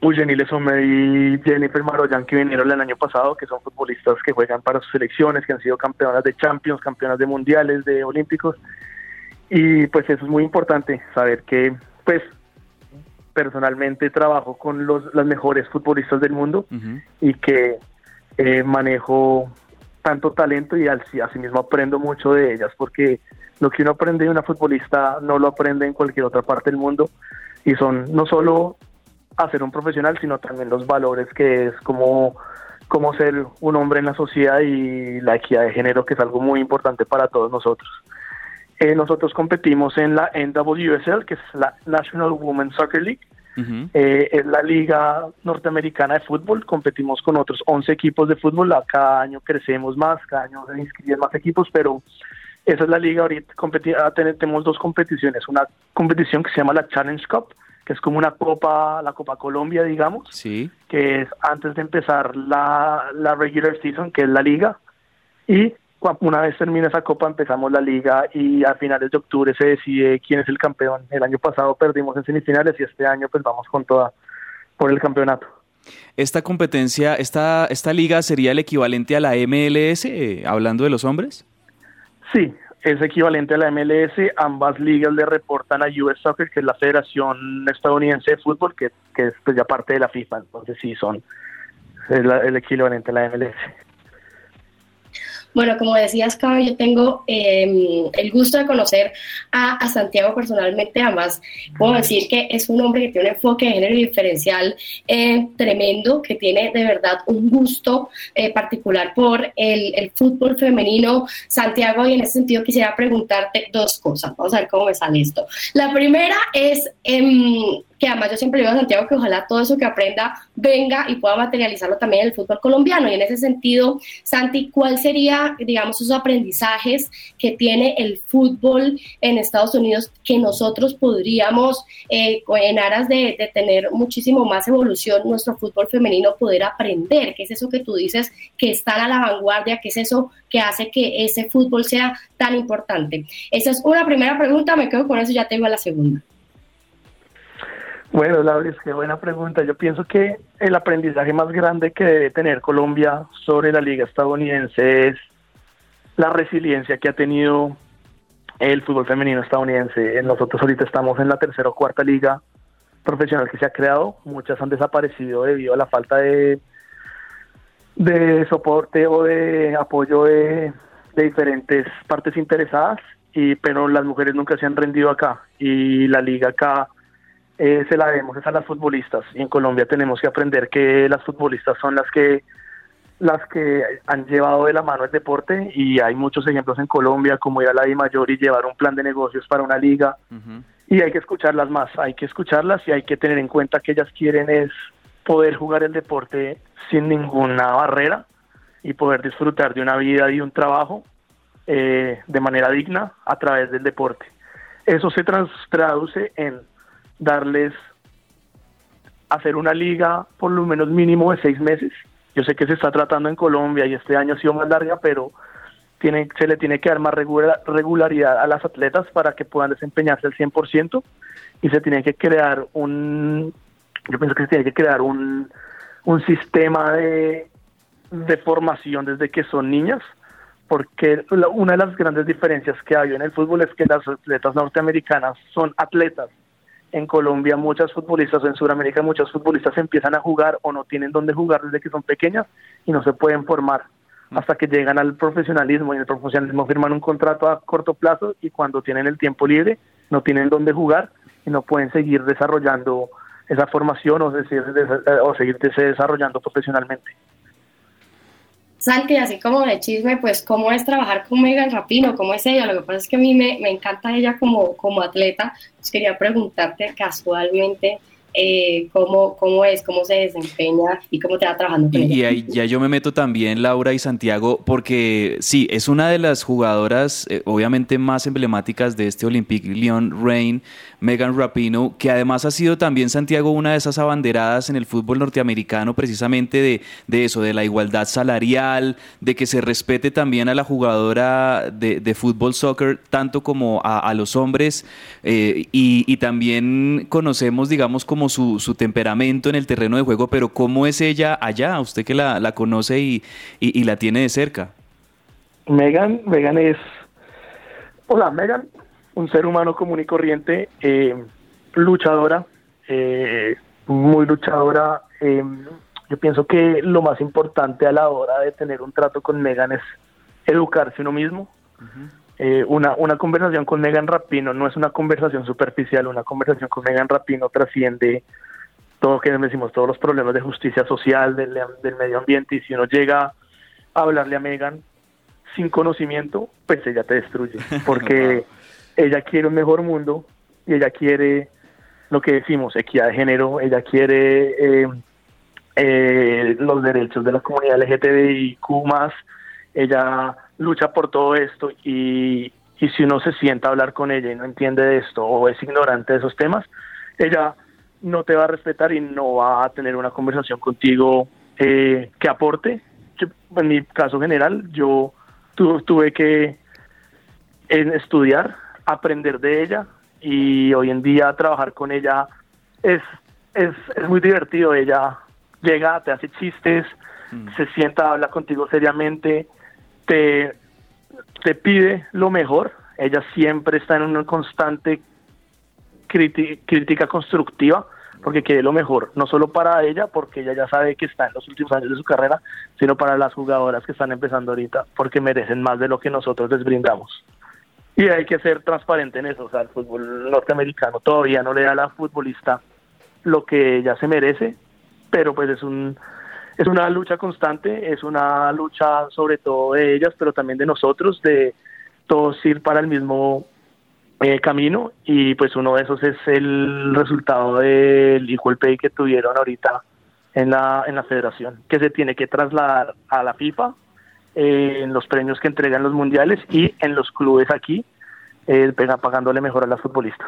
Eugenie Lesomé y Jennifer Maroyan que vinieron el año pasado, que son futbolistas que juegan para sus selecciones, que han sido campeonas de Champions, campeonas de mundiales, de olímpicos y pues eso es muy importante saber que pues personalmente trabajo con los las mejores futbolistas del mundo y que eh, manejo tanto talento y al- asimismo aprendo mucho de ellas porque lo que uno aprende de una futbolista no lo aprende en cualquier otra parte del mundo y son no solo hacer un profesional sino también los valores que es como como ser un hombre en la sociedad y la equidad de género que es algo muy importante para todos nosotros Eh, nosotros competimos en la NWSL, que es la National Women's Soccer League. Eh, es la liga norteamericana de fútbol, competimos con otros 11 equipos de fútbol, cada año crecemos más, cada año se inscriben más equipos, pero esa es la liga ahorita, ah, ten- tenemos dos competiciones, una competición que se llama la Challenge Cup, que es como una copa, la Copa Colombia, digamos, Sí. que es antes de empezar la, la regular season, que es la liga, y una vez termina esa copa empezamos la liga y a finales de octubre se decide quién es el campeón. El año pasado perdimos en semifinales y este año pues vamos con toda por el campeonato. ¿Esta competencia, esta, esta liga sería el equivalente a la MLS, eh, hablando de los hombres? Sí, es equivalente a la MLS, ambas ligas le reportan a US Soccer, que es la Federación Estadounidense de Fútbol, que, que es pues, ya parte de la FIFA, entonces sí son es la- el equivalente a la MLS. Bueno, como decías, Cabe, yo tengo eh, el gusto de conocer a, a Santiago personalmente. Además, puedo decir que es un hombre que tiene un enfoque de género diferencial eh, tremendo, que tiene de verdad un gusto eh, particular por el, el fútbol femenino. Santiago, y en ese sentido quisiera preguntarte dos cosas. Vamos a ver cómo me sale esto. La primera es em, que además yo siempre digo a Santiago que ojalá todo eso que aprenda venga y pueda materializarlo también en el fútbol colombiano. Y en ese sentido, Santi, ¿cuál sería, digamos, esos aprendizajes que tiene el fútbol en Estados Unidos que nosotros podríamos, eh, en aras de, de tener muchísimo más evolución, nuestro fútbol femenino poder aprender? ¿Qué es eso que tú dices que están a la vanguardia? ¿Qué es eso que hace que ese fútbol sea tan importante? Esa es una primera pregunta, me quedo con eso y ya te digo a la segunda. Bueno, Laura, qué buena pregunta. Yo pienso que el aprendizaje más grande que debe tener Colombia sobre la liga estadounidense es la resiliencia que ha tenido el fútbol femenino estadounidense. Nosotros ahorita estamos en la tercera o cuarta liga profesional que se ha creado. Muchas han desaparecido debido a la falta de, de soporte o de apoyo de, de diferentes partes interesadas. Y, pero las mujeres nunca se han rendido acá y la liga acá eh, se la debemos es a las futbolistas. Y en Colombia tenemos que aprender que las futbolistas son las que las que han llevado de la mano el deporte. Y hay muchos ejemplos en Colombia como ir a la Di Mayor y llevar un plan de negocios para una liga. Y hay que escucharlas más, hay que escucharlas y hay que tener en cuenta que ellas quieren es poder jugar el deporte sin ninguna barrera y poder disfrutar de una vida y un trabajo eh, de manera digna a través del deporte. Eso se trans- traduce en darles hacer una liga por lo menos mínimo de seis meses. Yo sé que se está tratando en Colombia y este año ha sido más larga, pero tiene, se le tiene que dar más regula- regularidad a las atletas para que puedan desempeñarse al 100% y se tiene que crear un, yo pienso que se tiene que crear un, un sistema de, de formación desde que son niñas, porque una de las grandes diferencias que hay en el fútbol es que las atletas norteamericanas son atletas. En Colombia muchas futbolistas, o en Sudamérica muchas futbolistas empiezan a jugar o no tienen dónde jugar desde que son pequeñas y no se pueden formar hasta que llegan al profesionalismo y en el profesionalismo firman un contrato a corto plazo y cuando tienen el tiempo libre no tienen dónde jugar y no pueden seguir desarrollando esa formación o, decir, o seguirse desarrollando profesionalmente. Santi, así como de chisme, pues cómo es trabajar con Megan Rapino, cómo es ella. Lo que pasa es que a mí me, me encanta ella como, como atleta. Pues quería preguntarte casualmente eh, cómo, cómo es, cómo se desempeña y cómo te va trabajando con Y, ella. ya yo me meto también, Laura y Santiago, porque sí, es una de las jugadoras eh, obviamente más emblemáticas de este Olympique Lyon Reign, Megan Rapino, que además ha sido también, Santiago, una de esas abanderadas en el fútbol norteamericano, precisamente de, de eso, de la igualdad salarial, de que se respete también a la jugadora de, de fútbol soccer, tanto como a, a los hombres, eh, y, y también conocemos, digamos, como su, su temperamento en el terreno de juego, pero ¿cómo es ella allá? Usted que la, la conoce y, y- y la tiene de cerca. Megan, Megan es, hola Megan, un ser humano común y corriente, eh, luchadora, eh, muy luchadora. eh, yo pienso que lo más importante a la hora de tener un trato con Megan es educarse uno mismo. Eh, una, una conversación con Megan Rapino no es una conversación superficial, una conversación con Megan Rapino trasciende todo lo que decimos, todos los problemas de justicia social, del, del medio ambiente, y si uno llega a hablarle a Megan sin conocimiento, pues ella te destruye, porque ella quiere un mejor mundo y ella quiere lo que decimos, equidad de género, ella quiere eh, eh, los derechos de la comunidad LGTBIQ ella lucha por todo esto y, y si uno se sienta a hablar con ella y no entiende de esto o es ignorante de esos temas, ella no te va a respetar y no va a tener una conversación contigo eh, que aporte. En mi caso general, yo tu- tuve que estudiar, aprender de ella y hoy en día trabajar con ella es, es, es muy divertido. Ella llega, te hace chistes, se sienta, habla contigo seriamente, te, te pide lo mejor. Ella siempre está en una constante crítica constructiva porque quiere lo mejor, no solo para ella, porque ella ya sabe que está en los últimos años de su carrera, sino para las jugadoras que están empezando ahorita, porque merecen más de lo que nosotros les brindamos. Y hay que ser transparente en eso, o sea, el fútbol norteamericano todavía no le da a la futbolista lo que ella se merece, pero pues es un es una lucha constante, es una lucha sobre todo de ellas, pero también de nosotros, de todos ir para el mismo eh, camino. Y pues uno de esos es el resultado del equal pay que tuvieron ahorita en la en la federación que se tiene que trasladar a la FIFA eh, en los premios que entregan los mundiales y en los clubes aquí eh, pega- pagándole mejor a las futbolistas.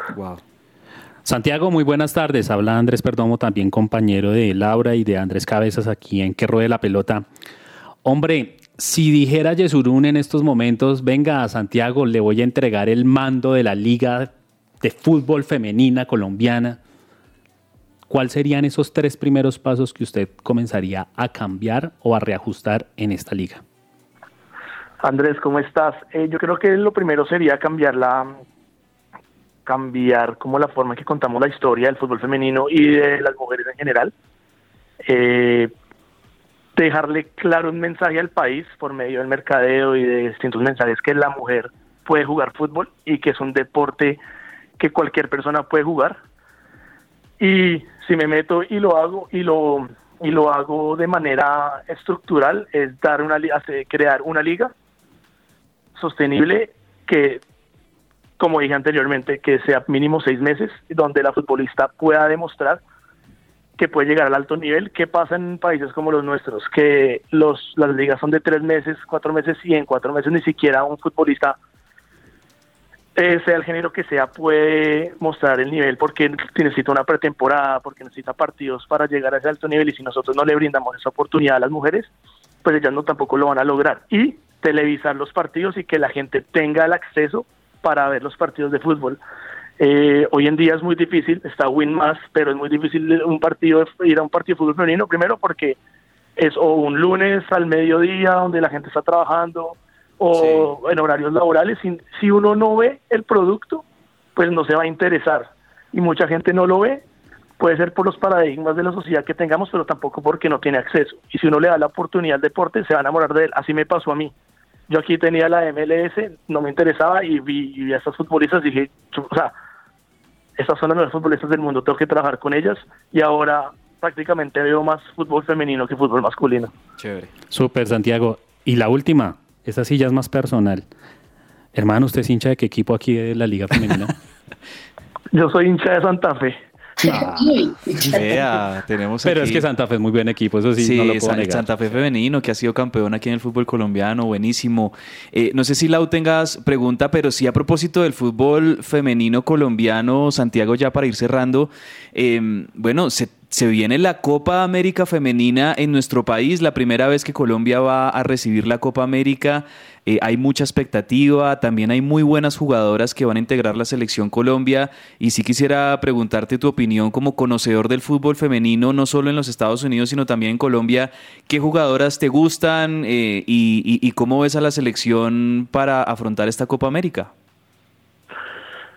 Santiago, muy buenas tardes. Habla Andrés Perdomo, también compañero de Laura y de Andrés Cabezas aquí en Que Ruede la Pelota. Hombre, si dijera Yesurún en estos momentos, venga a Santiago, le voy a entregar el mando de la Liga de Fútbol Femenina Colombiana, ¿cuáles serían esos tres primeros pasos que usted comenzaría a cambiar o a reajustar en esta liga? Andrés, ¿cómo estás? Eh, yo creo que lo primero sería cambiar la cambiar como la forma en que contamos la historia del fútbol femenino y de las mujeres en general. Eh, dejarle claro un mensaje al país por medio del mercadeo y de distintos mensajes que la mujer puede jugar fútbol y que es un deporte que cualquier persona puede jugar. Y si me meto y lo hago y lo y lo hago de manera estructural es dar una crear una liga sostenible que como dije anteriormente que sea mínimo seis meses donde la futbolista pueda demostrar que puede llegar al alto nivel. ¿Qué pasa en países como los nuestros? Que los, las ligas son de tres meses, cuatro meses y en cuatro meses ni siquiera un futbolista, eh, sea el género que sea, puede mostrar el nivel porque necesita una pretemporada, porque necesita partidos para llegar a ese alto nivel y si nosotros no le brindamos esa oportunidad a las mujeres, pues ellas no tampoco lo van a lograr. Y televisar los partidos y que la gente tenga el acceso para ver los partidos de fútbol. Eh, hoy en día es muy difícil, está Win más, pero es muy difícil un partido ir a un partido de fútbol femenino, primero porque es o un lunes al mediodía donde la gente está trabajando o en horarios laborales. Si, si uno no ve el producto, pues no se va a interesar. Y mucha gente no lo ve, puede ser por los paradigmas de la sociedad que tengamos, pero tampoco porque no tiene acceso. Y si uno le da la oportunidad al deporte, se va a enamorar de él. Así me pasó a mí. Yo aquí tenía la MLS, no me interesaba y vi, y vi a estas futbolistas y dije, o sea, estas son las mejores futbolistas del mundo, tengo que trabajar con ellas y ahora prácticamente veo más fútbol femenino que fútbol masculino. Chévere. Súper, Santiago. Y la última, esta sí ya es más personal. Hermano, ¿usted es hincha de qué equipo aquí de la Liga Femenina? Yo soy hincha de Santa Fe. Vea, tenemos Pero es que Santa Fe es muy buen equipo, eso sí, Sí, no lo puedo San- negar. Santa Fe femenino, que ha sido campeón aquí en el fútbol colombiano, buenísimo. Eh, no sé si Lau tengas pregunta, pero sí a propósito del fútbol femenino colombiano, Santiago, ya para ir cerrando, eh, bueno, se, se viene la Copa América femenina en nuestro país, la primera vez que Colombia va a recibir la Copa América. Eh, hay mucha expectativa, también hay muy buenas jugadoras que van a integrar la selección Colombia y sí quisiera preguntarte tu opinión como conocedor del fútbol femenino, no solo en los Estados Unidos, sino también en Colombia. ¿Qué jugadoras te gustan eh, y, y- y cómo ves a la selección para afrontar esta Copa América?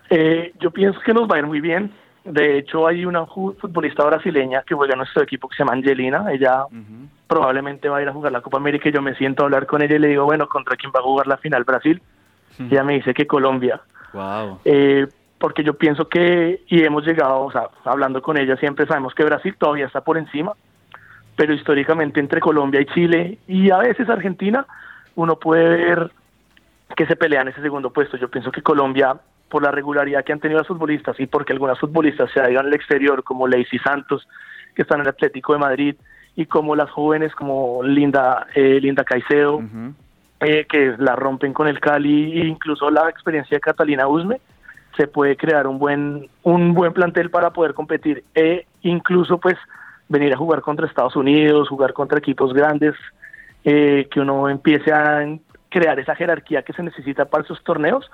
Eh, yo pienso que nos va a ir muy bien. De hecho, hay una futbolista brasileña que juega en nuestro equipo que se llama Angelina. Ella probablemente va a ir a jugar la Copa América y yo me siento a hablar con ella y le digo, bueno, ¿contra quién va a jugar la final Brasil? Y ella me dice que Colombia. Wow. Eh, porque yo pienso que, y hemos llegado, o sea, hablando con ella, siempre sabemos que Brasil todavía está por encima, pero históricamente entre Colombia y Chile y a veces Argentina, uno puede ver que se pelean ese segundo puesto. Yo pienso que Colombia por la regularidad que han tenido los futbolistas y porque algunas futbolistas se han ido al exterior, como Lacey Santos, que están en el Atlético de Madrid, y como las jóvenes como Linda, eh, Linda Caicedo, eh, que la rompen con el Cali, e incluso la experiencia de Catalina Usme, se puede crear un buen, un buen plantel para poder competir e incluso pues venir a jugar contra Estados Unidos, jugar contra equipos grandes, eh, que uno empiece a crear esa jerarquía que se necesita para esos torneos,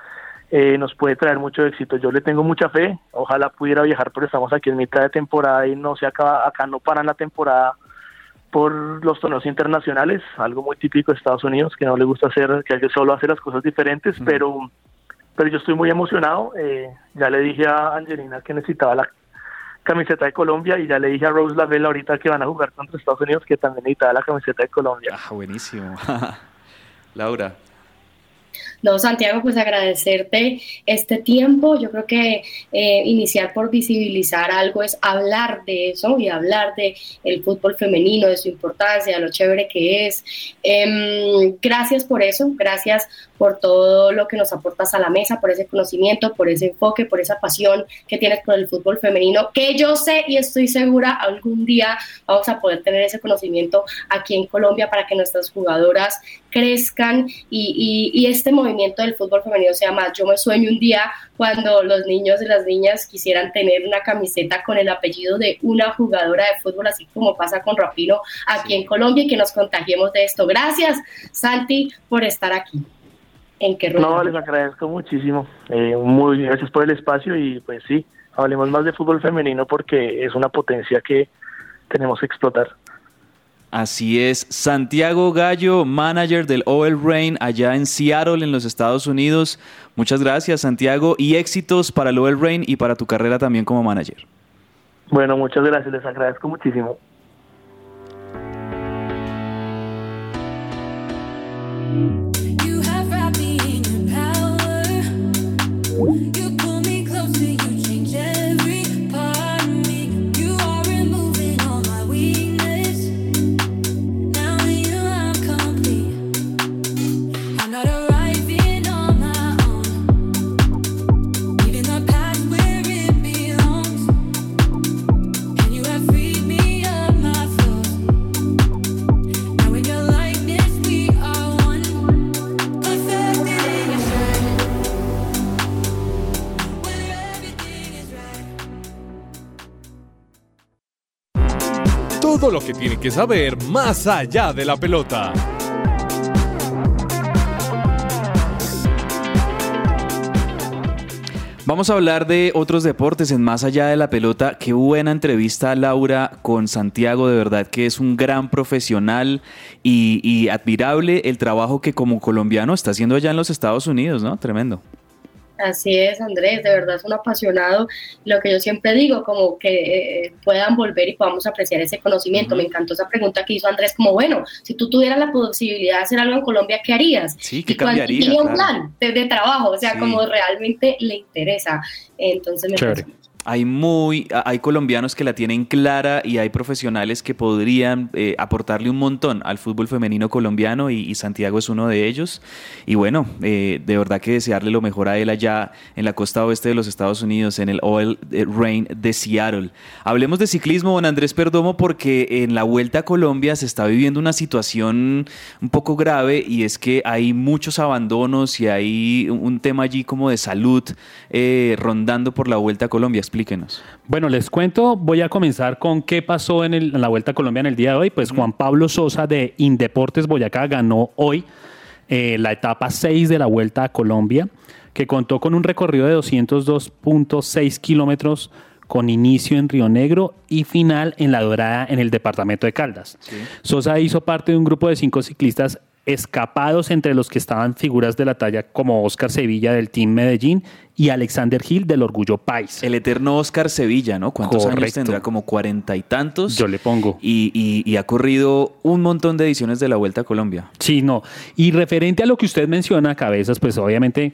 eh, nos puede traer mucho éxito. Yo le tengo mucha fe, ojalá pudiera viajar, pero estamos aquí en mitad de temporada y no se acaba, acá no paran la temporada por los torneos internacionales, algo muy típico de Estados Unidos, que no le gusta hacer, que solo hace las cosas diferentes, pero pero yo estoy muy emocionado. Eh, ya le dije a Angelina que necesitaba la camiseta de Colombia y ya le dije a Rose Lavelle ahorita que van a jugar contra Estados Unidos que también necesitaba la camiseta de Colombia. Ah, buenísimo. Laura. No, Santiago, pues agradecerte este tiempo. Yo creo que eh, iniciar por visibilizar algo es hablar de eso y hablar de el fútbol femenino, de su importancia, de lo chévere que es. Em, gracias por eso, gracias por todo lo que nos aportas a la mesa, por ese conocimiento, por ese enfoque, por esa pasión que tienes por el fútbol femenino, que yo sé y estoy segura algún día vamos a poder tener ese conocimiento aquí en Colombia para que nuestras jugadoras crezcan y, y este movimiento del fútbol femenino sea más. Yo me sueño un día cuando los niños y las niñas quisieran tener una camiseta con el apellido de una jugadora de fútbol, así como pasa con Rapino aquí en Colombia y que nos contagiemos de esto. Gracias, Santi, por estar aquí. En que no, les agradezco muchísimo. Eh, muy gracias por el espacio y pues sí, hablemos más de fútbol femenino porque es una potencia que tenemos que explotar. Así es, Santiago Gallo, manager del OL Rain allá en Seattle, en los Estados Unidos. Muchas gracias, Santiago, y éxitos para el OL Rain y para tu carrera también como manager. Bueno, muchas gracias, les agradezco muchísimo. Todo lo que tiene que saber más allá de la pelota. Vamos a hablar de otros deportes en más allá de la pelota. Qué buena entrevista, Laura, con Santiago. De verdad que es un gran profesional y, y admirable el trabajo que como colombiano está haciendo allá en los Estados Unidos, ¿no? Tremendo. Así es, Andrés, de verdad es un apasionado. Lo que yo siempre digo, como que eh, puedan volver y podamos apreciar ese conocimiento. Me encantó esa pregunta que hizo Andrés, como bueno, si tú tuvieras la posibilidad de hacer algo en Colombia, ¿qué harías? Sí, ¿qué y cambiaría? tiene un Claro. plan de, de trabajo, o sea, Sí. como realmente le interesa. Entonces me parece Hay muy, hay colombianos que la tienen clara y hay profesionales que podrían eh, aportarle un montón al fútbol femenino colombiano y, Santiago es uno de ellos. Y bueno, eh, de verdad que desearle lo mejor a él allá en la costa oeste de los Estados Unidos, en el Oil Rain de Seattle. Hablemos de ciclismo, don Andrés Perdomo, porque en la Vuelta a Colombia se está viviendo una situación un poco grave y es que hay muchos abandonos y hay un- un tema allí como de salud eh, rondando por la Vuelta a Colombia. Explíquenos. Bueno, les cuento, voy a comenzar con qué pasó en, el- en la Vuelta a Colombia en el día de hoy. Pues Juan Pablo Sosa de Indeportes Boyacá ganó hoy eh, la etapa 6 de la Vuelta a Colombia, que contó con un recorrido de 202.6 kilómetros con inicio en Río Negro y final en La Dorada en el departamento de Caldas. Sosa hizo parte de un grupo de cinco ciclistas escapados entre los que estaban figuras de la talla como Oscar Sevilla del Team Medellín y Alexander Gil del Orgullo Pais. El eterno Oscar Sevilla, ¿no? ¿Cuántos años tendrá? Como cuarenta y tantos. Yo le pongo. Y, y- y ha corrido un montón de ediciones de la Vuelta a Colombia. Sí, no. Y referente a lo que usted menciona, Cabezas, pues obviamente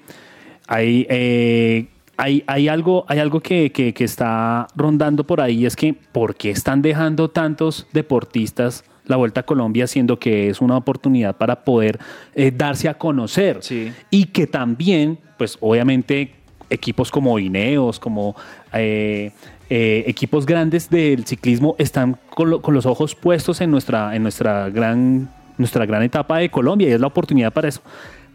hay, eh, hay, hay algo, hay algo que, que- que está rondando por ahí, es que ¿por qué están dejando tantos deportistas la Vuelta a Colombia, siendo que es una oportunidad para poder eh, darse a conocer? Y que también, pues obviamente equipos como Ineos, como eh, eh, equipos grandes del ciclismo están con, lo- con los ojos puestos en nuestra, en nuestra gran, nuestra gran etapa de Colombia y es la oportunidad para eso.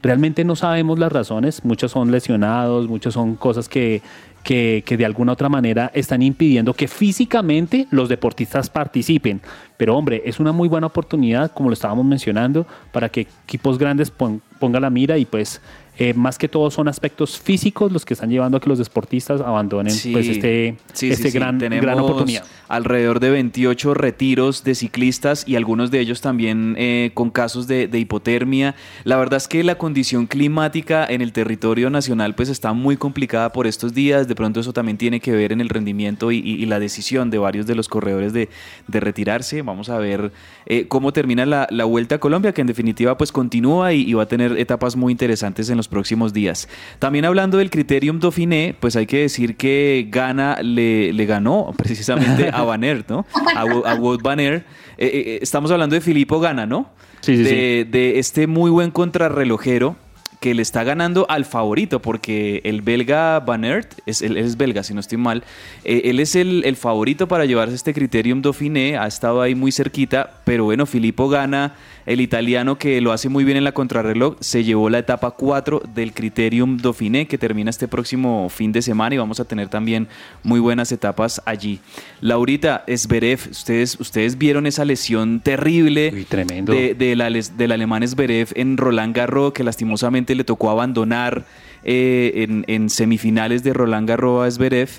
Realmente no sabemos las razones, muchos son lesionados, muchos son cosas que, que, que de alguna otra manera están impidiendo que físicamente los deportistas participen. Pero hombre, es una muy buena oportunidad, como lo estábamos mencionando, para que equipos grandes pon- pongan la mira y pues eh, más que todo son aspectos físicos los que están llevando a que los deportistas abandonen Sí, pues este, sí, este sí. gran, Tenemos gran oportunidad. Alrededor de 28 retiros de ciclistas y algunos de ellos también eh, con casos de, de hipotermia. La verdad es que la condición climática en el territorio nacional pues está muy complicada por estos días. De pronto eso también tiene que ver en el rendimiento y, y- y la decisión de varios de los corredores de, de retirarse. Vamos a ver eh, cómo termina la, la Vuelta a Colombia, que en definitiva pues continúa y, y va a tener etapas muy interesantes en los próximos días. También hablando del Criterium Dauphiné, pues hay que decir que Gana le, le ganó precisamente a Van Aert, ¿no? A, a Wout Van Aert. Eh, eh, estamos hablando de Filippo Gana, ¿no? Sí, sí, de, de este muy buen contrarrelojero que le está ganando al favorito, porque el belga Van Aert, es, él es belga si no estoy mal, eh, él es el, el favorito para llevarse este Criterium Dauphiné, ha estado ahí muy cerquita, pero bueno, Filippo gana, el italiano que lo hace muy bien en la contrarreloj, se llevó la etapa 4 del Criterium Dauphiné, que termina este próximo fin de semana y vamos a tener también muy buenas etapas allí. Laurita, Zverev, ustedes, ustedes vieron esa lesión terrible tremendo. de, de la del alemán Zverev en Roland Garros, que lastimosamente le tocó abandonar eh, en, en semifinales de Roland Garros a Zverev.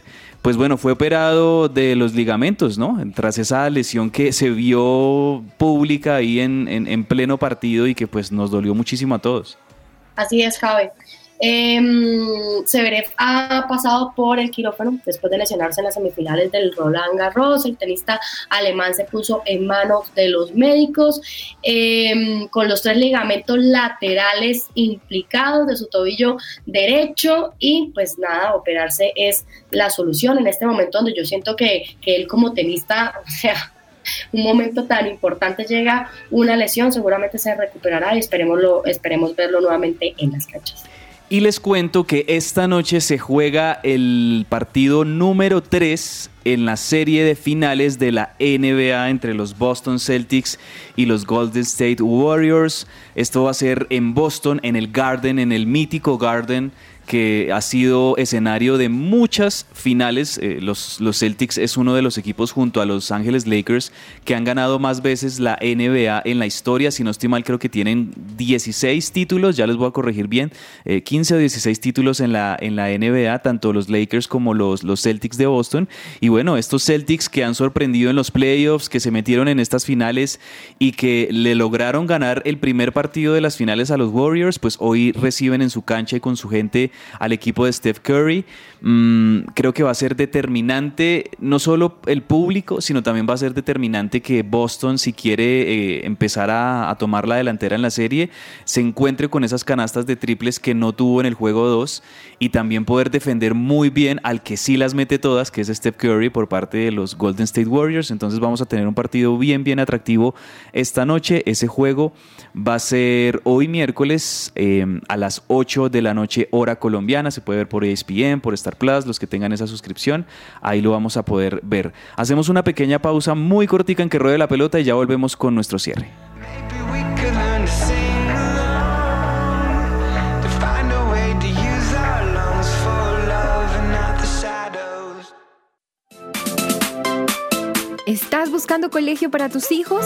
Pues bueno, fue operado de los ligamentos, ¿no? Tras esa lesión que se vio pública ahí en, en- en pleno partido y que pues nos dolió muchísimo a todos. Así es, Javi. Em, Severev ha pasado por el quirófano después de lesionarse en las semifinales del Roland Garros. El tenista alemán se puso en manos de los médicos em, con los tres ligamentos laterales implicados de su tobillo derecho y pues nada, operarse es la solución en este momento donde yo siento que, que él como tenista, o sea, un momento tan importante llega una lesión, seguramente se recuperará y esperemos, lo, esperemos verlo nuevamente en las canchas. Y les cuento que esta noche se juega el partido número 3 en la serie de finales de la NBA entre los Boston Celtics y los Golden State Warriors. Esto va a ser en Boston, en el Garden, en el mítico Garden que ha sido escenario de muchas finales. Eh, los, los Celtics es uno de los equipos junto a Los Ángeles Lakers que han ganado más veces la NBA en la historia. Si no estoy mal, creo que tienen 16 títulos, ya les voy a corregir bien, eh, 15 o 16 títulos en la, en la NBA, tanto los Lakers como los, los Celtics de Boston. Y bueno, estos Celtics que han sorprendido en los playoffs, que se metieron en estas finales y que le lograron ganar el primer partido de las finales a los Warriors, pues hoy reciben en su cancha y con su gente al equipo de Steph Curry. Mm, creo que va a ser determinante no solo el público, sino también va a ser determinante que Boston, si quiere eh, empezar a, tomar la delantera en la serie, se encuentre con esas canastas de triples que no tuvo en el juego 2 y también poder defender muy bien al que sí las mete todas, que es Steph Curry por parte de los Golden State Warriors. Entonces vamos a tener un partido bien, bien atractivo esta noche. Ese juego va a ser hoy miércoles eh, a las 8 de la noche hora colombiana. Se puede ver por ESPN, por Star Plus, los que tengan esa suscripción. Ahí lo vamos a poder ver. Hacemos una pequeña pausa muy cortica en que ruede la pelota y ya volvemos con nuestro cierre. ¿Estás buscando colegio para tus hijos?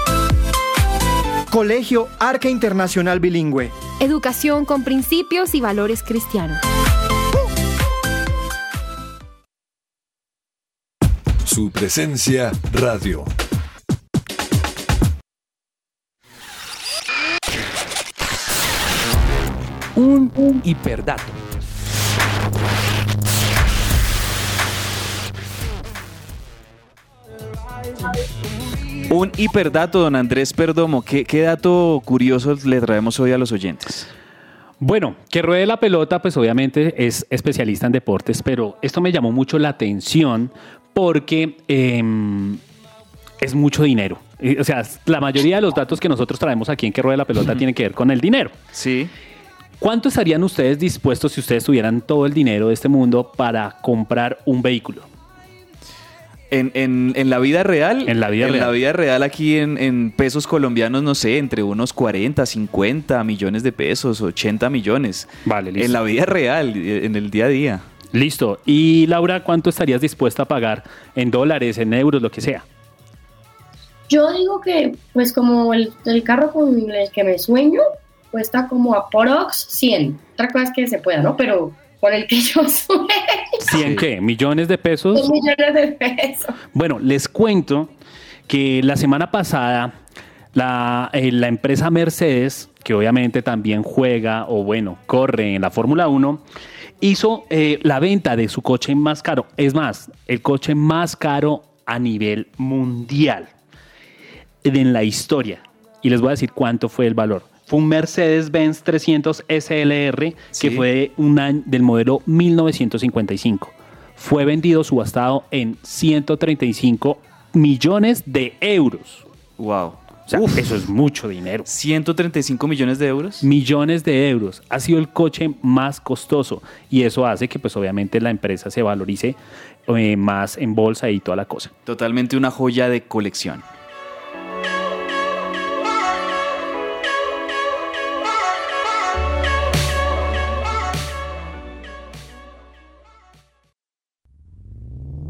Colegio Arca Internacional Bilingüe. Educación con principios y valores cristianos. Su presencia radio. Un hiperdato. Un hiperdato, don Andrés Perdomo. ¿Qué, qué dato curioso le traemos hoy a los oyentes? Bueno, que ruede la pelota, pues obviamente es especialista en deportes, pero esto me llamó mucho la atención porque em, es mucho dinero. O sea, la mayoría de los datos que nosotros traemos aquí en que ruede la pelota tienen que ver con el dinero. Sí. ¿Cuánto estarían ustedes dispuestos si ustedes tuvieran todo el dinero de este mundo para comprar un vehículo? En, en- en la vida real. En la vida en real. la vida real, aquí en, en pesos colombianos, no sé, entre unos 40, 50 millones de pesos, 80 millones. Vale, listo. En la vida real, en el día a día. Listo. Y Laura, ¿cuánto estarías dispuesta a pagar en dólares, en euros, lo que sea? Yo digo que, pues como el, el carro con el que me sueño, cuesta como a Porox 100. Otra cosa es que se pueda, ¿no? Pero con el que yo sueño, ¿100 qué? ¿Millones de pesos? millones de pesos. Bueno, les cuento que la semana pasada la, eh, la empresa Mercedes, que obviamente también juega o bueno, corre en la Fórmula 1, hizo eh, la venta de su coche más caro. Es más, el coche más caro a nivel mundial en la historia. Y les voy a decir cuánto fue el valor. Fue un Mercedes-Benz 300 SLR Sí. que fue un año del modelo 1955. Fue vendido subastado en 135 millones de euros. Wow. O sea, eso es mucho dinero. 135 millones de euros. Millones de euros. Ha sido el coche más costoso y eso hace que pues obviamente la empresa se valorice eh, más en bolsa y toda la cosa. Totalmente una joya de colección.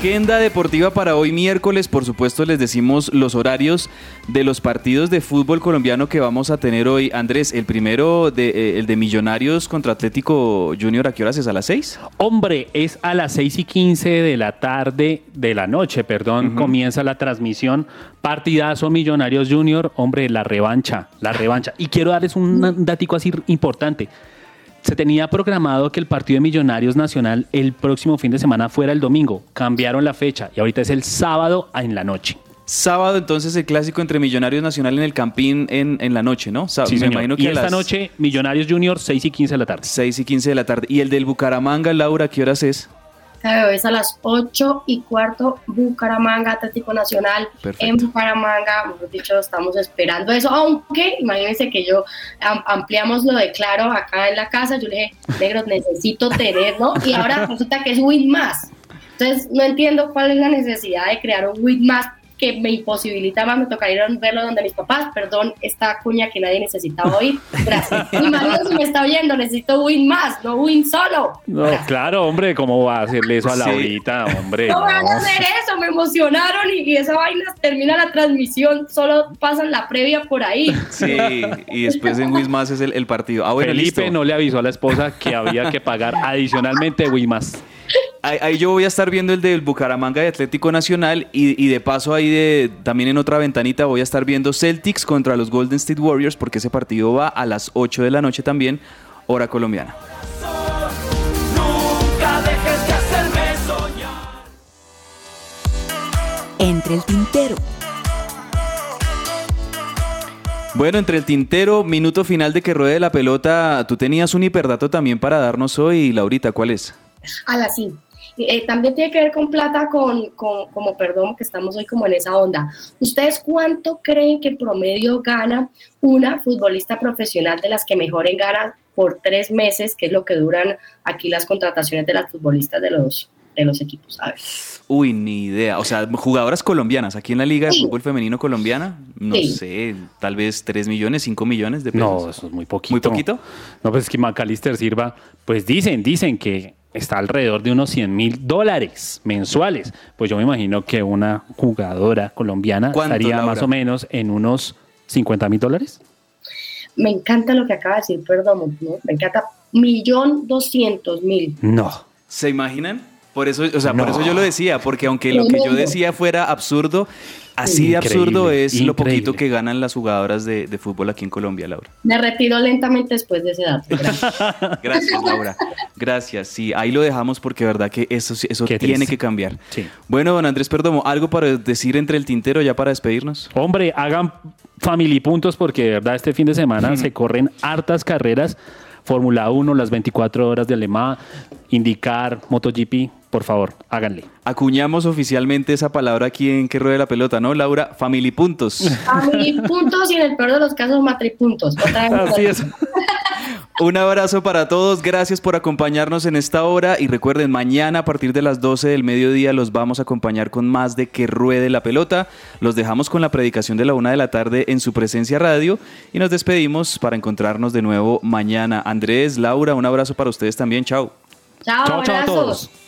Agenda deportiva para hoy miércoles, por supuesto les decimos los horarios de los partidos de fútbol colombiano que vamos a tener hoy. Andrés, el primero, de, eh, el de Millonarios contra Atlético Junior, ¿a qué horas es? ¿A las 6? Hombre, es a las 6 y 15 de la tarde, de la noche, perdón, comienza la transmisión. Partidazo Millonarios Junior, hombre, la revancha, la revancha. Y quiero darles un un datico así importante. Se tenía programado que el partido de Millonarios Nacional el próximo fin de semana fuera el domingo. Cambiaron la fecha y ahorita es el sábado en la noche. Sábado, entonces, el clásico entre Millonarios Nacional en el Campín en, en la noche, ¿no? Sá- Sí, me señor. imagino que y esta las noche Millonarios Junior 6 y 15 de la tarde. 6 y 15 de la tarde. ¿Y el del Bucaramanga, Laura, qué horas es? Claro, es a las 8 y cuarto, Bucaramanga, Atlético Nacional, Perfecto. en Bucaramanga, mejor dicho, estamos esperando eso, aunque imagínense que yo am- ampliamos lo de Claro acá en la casa, yo le dije, negro, necesito tener, ¿no? Y ahora resulta que es Win Más. Entonces, no entiendo cuál es la necesidad de crear un Win Más que me imposibilita más, me tocaría a verlo donde mis papás, perdón, esta cuña que nadie necesitaba oír, gracias. Mi marido si me está oyendo, necesito Win Más, no Win solo. No, claro, hombre, ¿cómo va a hacerle eso a Sí. Laurita, hombre? No van a hacer eso, me emocionaron y, y esa vaina termina la transmisión, solo pasan la previa por ahí. Sí, y después en Wismas es el, el partido. Ah, bueno, Felipe listo. no le avisó a la esposa que había que pagar adicionalmente Wimas. Ahí, ahí yo voy a estar viendo el del Bucaramanga de Atlético Nacional y, y de paso ahí de, también en otra ventanita voy a estar viendo Celtics contra los Golden State Warriors porque ese partido va a las 8 de la noche también, hora colombiana. Entre el tintero. Bueno, entre el tintero, minuto final de que ruede la pelota, tú tenías un hiperdato también para darnos hoy, Laurita, ¿cuál es? A la sí. Eh, también tiene que ver con plata, con, con- como perdón, que estamos hoy como en esa onda. ¿Ustedes cuánto creen que promedio gana una futbolista profesional de las que mejoren gana por tres meses, que es lo que duran aquí las contrataciones de las futbolistas de los, de los equipos? A ver. Uy, ni idea. O sea, jugadoras colombianas aquí en la Liga de Sí. Fútbol Femenino Colombiana, no Sí. sé, tal vez 3 millones, 5 millones de pesos. No, eso es muy poquito. ¿Muy poquito? No, pues es que Macalister sirva, pues dicen, dicen que está alrededor de unos 100 mil dólares mensuales. Pues yo me imagino que una jugadora colombiana ¿Cuánto, estaría Laura? más o menos en unos 50 mil dólares. Me encanta lo que acaba de decir, perdón, ¿no? me encanta. Millón doscientos mil. No. ¿Se imaginan? Por eso, o sea, por eso yo lo decía, porque aunque lo que yo decía fuera absurdo, así de absurdo es lo poquito que ganan las jugadoras de, de fútbol aquí en Colombia, Laura. Me retiro lentamente después de ese dato. Gracias. Gracias, Laura. Gracias. Sí, ahí lo dejamos porque verdad que eso, sí- eso Qué tiene triste. que cambiar. Sí. Bueno, don Andrés Perdomo, ¿algo para decir entre el tintero ya para despedirnos? Hombre, hagan family puntos porque de verdad este fin de semana se corren hartas carreras. Fórmula 1, las 24 horas de Le Mans, IndyCar, MotoGP, por favor, háganle. Acuñamos oficialmente esa palabra aquí en Que Ruede la Pelota, ¿no, Laura? Family puntos. Family puntos y en el peor de los casos matripuntos. Otra vez. Así es. Un abrazo para todos, gracias por acompañarnos en esta hora y recuerden, mañana a partir de las 12 del mediodía los vamos a acompañar con más de Que Ruede la Pelota. Los dejamos con la predicación de la una de la tarde en su presencia radio y nos despedimos para encontrarnos de nuevo mañana. Andrés, Laura, un abrazo para ustedes también, chao. Chao, Chao, chao a todos.